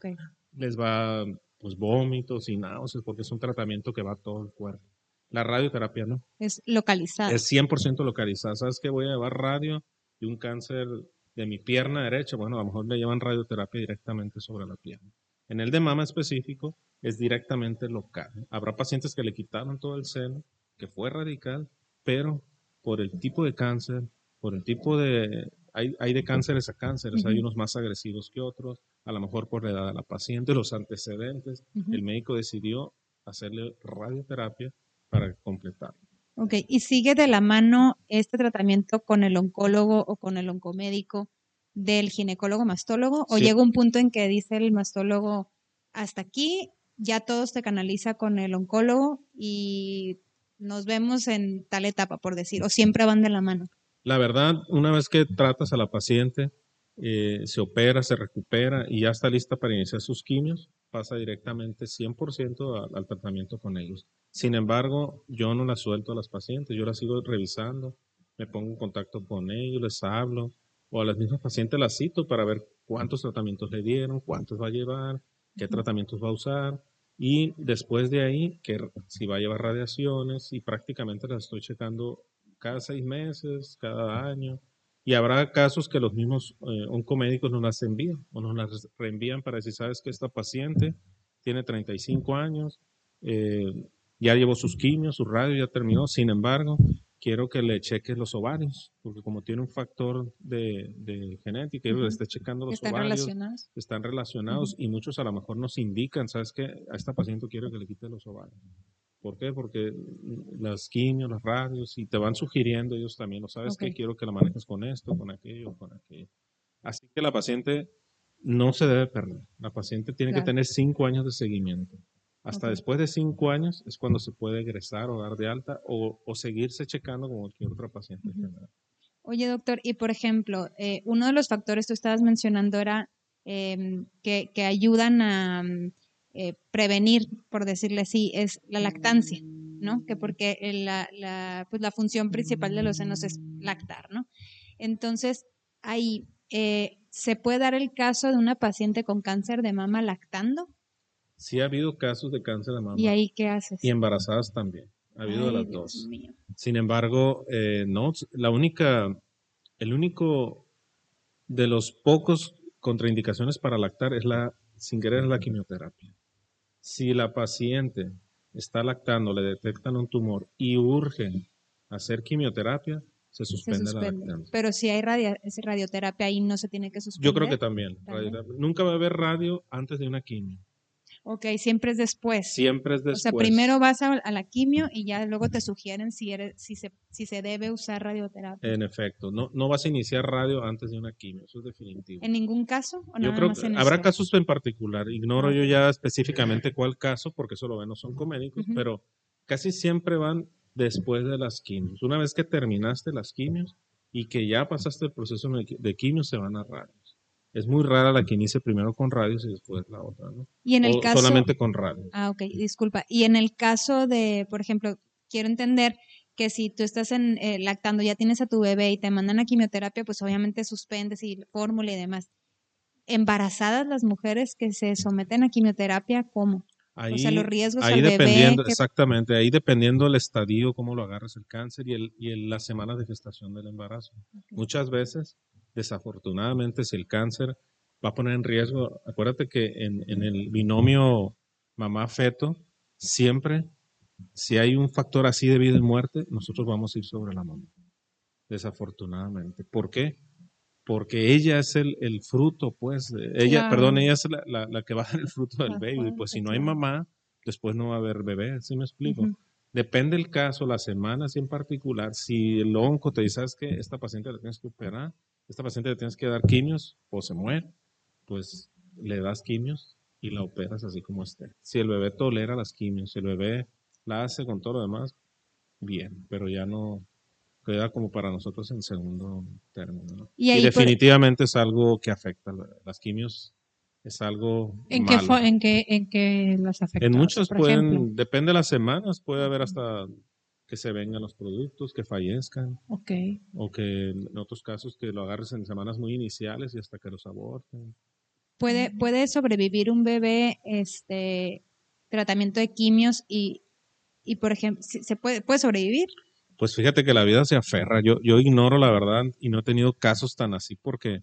les va pues vómitos y náuseas, porque es un tratamiento que va a todo el cuerpo. La radioterapia no. Es localizada. Es 100% localizada. ¿Sabes qué? Voy a llevar radio y un cáncer de mi pierna derecha. Bueno, a lo mejor le llevan radioterapia directamente sobre la pierna. En el de mama específico es directamente local. Habrá pacientes que le quitaron todo el seno, que fue radical, pero por el tipo de cáncer, por el tipo de... Hay, hay de cánceres a cánceres, hay unos más agresivos que otros, a lo mejor por la edad de la paciente, los antecedentes. El médico decidió hacerle radioterapia para completar. Ok, ¿y sigue de la mano este tratamiento con el oncólogo o con el oncomédico del ginecólogo mastólogo? ¿O llega un punto en que dice el mastólogo, hasta aquí ya todo se canaliza con el oncólogo y nos vemos en tal etapa, por decir, o siempre van de la mano? La verdad, una vez que tratas a la paciente, eh, se opera, se recupera y ya está lista para iniciar sus quimios, pasa directamente 100% al, tratamiento con ellos. Sin embargo, yo no la suelto a las pacientes, yo las sigo revisando, me pongo en contacto con ellos, les hablo, o a las mismas pacientes las cito para ver cuántos tratamientos le dieron, cuántos va a llevar, qué tratamientos va a usar, y después de ahí, que si va a llevar radiaciones y prácticamente las estoy checando cada seis meses, cada año. Y habrá casos que los mismos eh, oncomédicos nos las envían o nos las reenvían para decir, sabes que esta paciente tiene 35 años, eh, ya llevó sus quimios, su radio ya terminó, sin embargo, quiero que le cheques los ovarios, porque como tiene un factor de, de genética, le esté checando los ¿Están ovarios. Relacionados? Están relacionados y muchos a lo mejor nos indican, ¿sabes qué? A esta paciente quiero que le quite los ovarios. ¿Por qué? Porque las quimios, las radios, y te van sugiriendo ellos también, ¿no sabes qué? Quiero que la manejes con esto, con aquello, con aquello. Así que la paciente no se debe perder. La paciente tiene que tener cinco años de seguimiento. Hasta después de cinco años es cuando se puede egresar o dar de alta o, seguirse checando como cualquier otra paciente Oye, doctor, y por ejemplo, eh, uno de los factores que estabas mencionando era em, que, ayudan a eh, prevenir, por decirle así, es la lactancia, ¿no? Que porque la, la, pues la función principal de los senos es lactar, ¿no? Entonces, ahí, eh, ¿se puede dar el caso de una paciente con cáncer de mama lactando? Sí ha habido casos de cáncer de mama. ¿Y ahí qué haces? Y embarazadas también. Ha habido las dos. Sin embargo, eh, no, la única, el único de los pocos contraindicaciones para lactar es la, sin querer, es la quimioterapia. Si la paciente está lactando, le detectan un tumor y urge hacer quimioterapia, se suspende, la lactancia. Pero si hay radioterapia ahí no se tiene que suspender. Yo creo que también. Nunca va a haber radio antes de una quimio. Ok, siempre es después. Siempre es O después. sea, primero vas a, a la quimio y ya luego te sugieren si, eres, si, se, si se debe usar radioterapia. En efecto, no, no vas a iniciar radio antes de una quimio, eso es definitivo. ¿En ningún caso? ¿O Yo creo que habrá este? casos en particular, ignoro Ah, yo ya específicamente cuál caso, porque eso lo ven los oncomédicos, Ujú. pero casi siempre van después de las quimios. Una vez que terminaste las quimios y que ya pasaste el proceso de quimios, se van a radios. Es muy rara la que inicie primero con radios y después la otra, ¿no? Y en el o caso... solamente con radios. Ah, ok, disculpa. Y en el caso de, por ejemplo, quiero entender que si tú estás en, eh, lactando, ya tienes a tu bebé y te mandan a quimioterapia, pues obviamente suspendes y fórmula y demás. Embarazadas las mujeres que se someten a quimioterapia, ¿cómo? Ahí, o sea, los riesgos ahí al bebé. dependiendo, que- exactamente, ahí dependiendo el estadio, cómo lo agarres el cáncer y, el, y el- las semanas de gestación del embarazo. Muchas veces, desafortunadamente, si el cáncer va a poner en riesgo, acuérdate que en, en el binomio mamá-feto, siempre, si hay un factor así de vida y muerte, nosotros vamos a ir sobre la mamá. Desafortunadamente. ¿Por qué? Porque ella es el, el fruto, pues, de- ella, Claro. perdón, ella es la, la- la que va a dar el fruto del baby. Pues si no hay mamá, después no va a haber bebé, ¿sí me explico? Depende el caso, las semanas y en particular, si el onco te dice, ¿sabes qué? Esta paciente la tienes que operar, esta paciente le tienes que dar quimios o se muere, pues le das quimios y la operas así como esté. Si el bebé tolera las quimios, si el bebé la hace con todo lo demás, bien, pero ya no queda como para nosotros en segundo término. ¿no? Y por- definitivamente es algo que afecta, la- las quimios es algo ¿En qué, malo. en, qué, ¿En qué las afecta? En muchos por pueden, ejemplo, depende de las semanas, puede haber hasta que se vengan los productos, que fallezcan, ok. o que en otros casos que lo agarres en semanas muy iniciales y hasta que los aborten. ¿Puede, puede sobrevivir un bebé este tratamiento de quimios y, y por ejemplo, ¿se puede, puede sobrevivir? Pues fíjate que la vida se aferra. Yo, yo ignoro la verdad y no he tenido casos tan así porque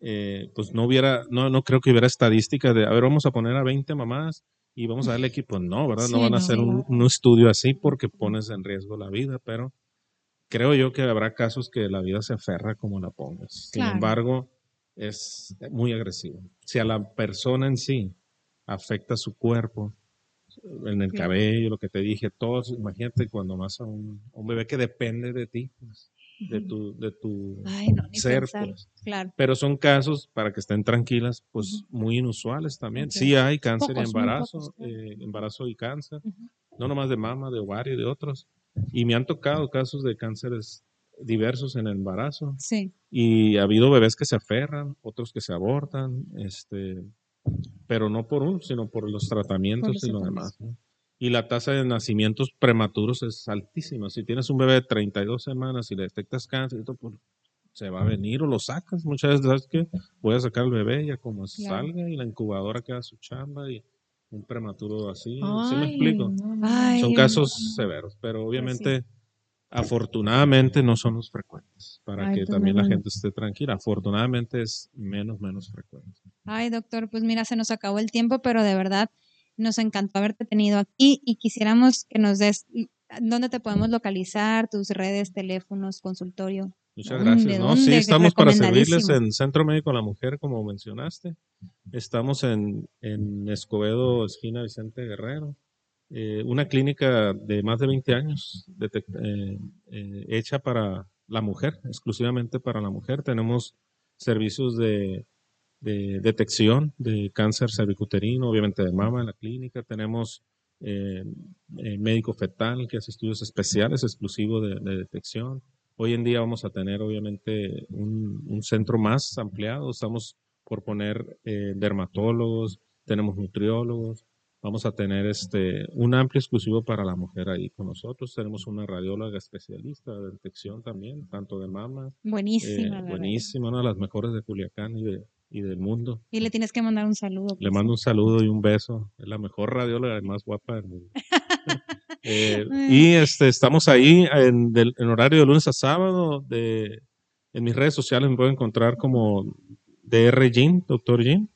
eh, pues no hubiera, no, no creo que hubiera estadísticas de, a ver, vamos a poner a 20 mamás y vamos a darle equipo. No, ¿verdad? no van a hacer un, estudio así porque pones en riesgo la vida, pero creo yo que habrá casos que la vida se aferra como la pongas. Sin embargo, es muy agresivo. Si a la persona en sí afecta su cuerpo, en el cabello, lo que te dije, todo, imagínate cuando más a un, a un bebé que depende de ti, pues, de tu, de tu Ay, no, ni ser, pues. Claro. Pero son casos, para que estén tranquilas, pues muy inusuales también. Ok. Sí hay cáncer Pocos, y embarazo, pocos, claro. eh, embarazo y cáncer, no nomás de mama, de ovario y de otros. Y me han tocado casos de cánceres diversos en el embarazo. Sí. Y ha habido bebés que se aferran, otros que se abortan, este, pero no por uno, sino por los tratamientos los y lo demás. ¿no? Y la tasa de nacimientos prematuros es altísima. Si tienes un bebé de 32 semanas y le detectas cáncer, todo, pues, se va a venir o lo sacas. Muchas veces, ¿sabes qué? Voy a sacar al bebé ya como Claro. salga y la incubadora queda su chamba y un prematuro así. ¿Sí me Ay, explico? no, no. Ay, Son no. casos severos, pero obviamente, afortunadamente no son los frecuentes, para Ay, que pues también la gente esté tranquila. Afortunadamente es menos, menos frecuente. Ay, doctor, pues mira, se nos acabó el tiempo, pero de verdad nos encantó haberte tenido aquí y quisiéramos que nos des dónde te podemos localizar, tus redes, teléfonos, consultorio. Muchas gracias. ¿no? Sí, estamos para servirles en Centro Médico de la Mujer, como mencionaste. Estamos en, en Escobedo, esquina Vicente Guerrero. Eh, una clínica de más de 20 años, eh, eh, hecha para la mujer, exclusivamente para la mujer. Tenemos servicios de, de detección de cáncer cervicuterino, obviamente de mama en la clínica. Tenemos eh, eh, médico fetal que hace estudios especiales exclusivos de, de detección. Hoy en día vamos a tener obviamente un, un centro más ampliado. Estamos por poner eh, dermatólogos, tenemos nutriólogos, vamos a tener este un amplio exclusivo para la mujer ahí con nosotros. Tenemos una radióloga especialista de detección también, tanto de mama, eh, Buenísima. verdad. buenísima, una de las mejores de Culiacán y, de, y del mundo. Y le tienes que mandar un saludo. Le pues, mando un saludo y un beso. Es la mejor radióloga y más guapa del mundo. Eh, y este, estamos ahí en, del- en horario de lunes a sábado. De, en mis redes sociales me pueden encontrar como DR Jim, Doctor Jim.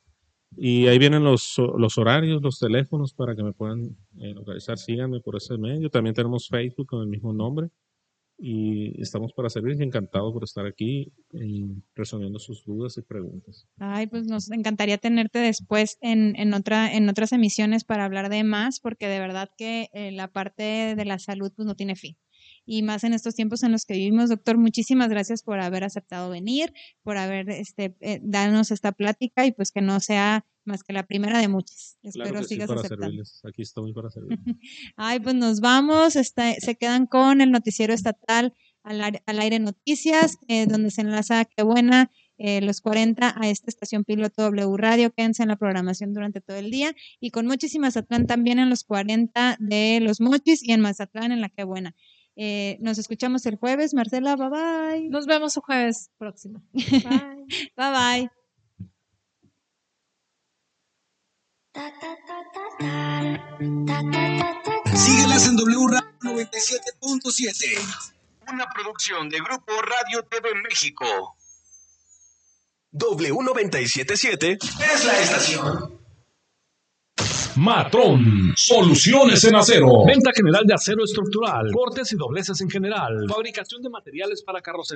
Y ahí vienen los, los horarios, los teléfonos para que me puedan eh, localizar. Síganme por ese medio. También tenemos Facebook con el mismo nombre. Y estamos para servir y encantado por estar aquí y resolviendo sus dudas y preguntas. Ay, pues nos encantaría tenerte después en, en, otra, en otras emisiones para hablar de más, porque de verdad que eh, la parte de la salud pues no tiene fin y más en estos tiempos en los que vivimos. Doctor, muchísimas gracias por haber aceptado venir, por haber este, eh, darnos esta plática y pues que no sea más que la primera de muchas. Espero sigas aceptando. Aquí estoy para servirles. Ay, pues nos vamos, está, se quedan con el noticiero estatal al, al aire noticias, eh, donde se enlaza Qué Buena. Eh, los 40 a esta estación piloto W Radio. Quédense en la programación durante todo el día. Y con Mochis y Mazatlán también en los 40 de los Mochis y en Mazatlán en la Qué Buena. Eh, nos escuchamos el jueves. Marcela, bye bye. Nos vemos el jueves próximo. Bye. bye bye. Síguelas en W Radio 97.7. Una producción de Grupo Radio TV México. W977 es la estación. Matrón, soluciones en acero. Venta general de acero estructural, cortes y dobleces en general. Fabricación de materiales para carrocería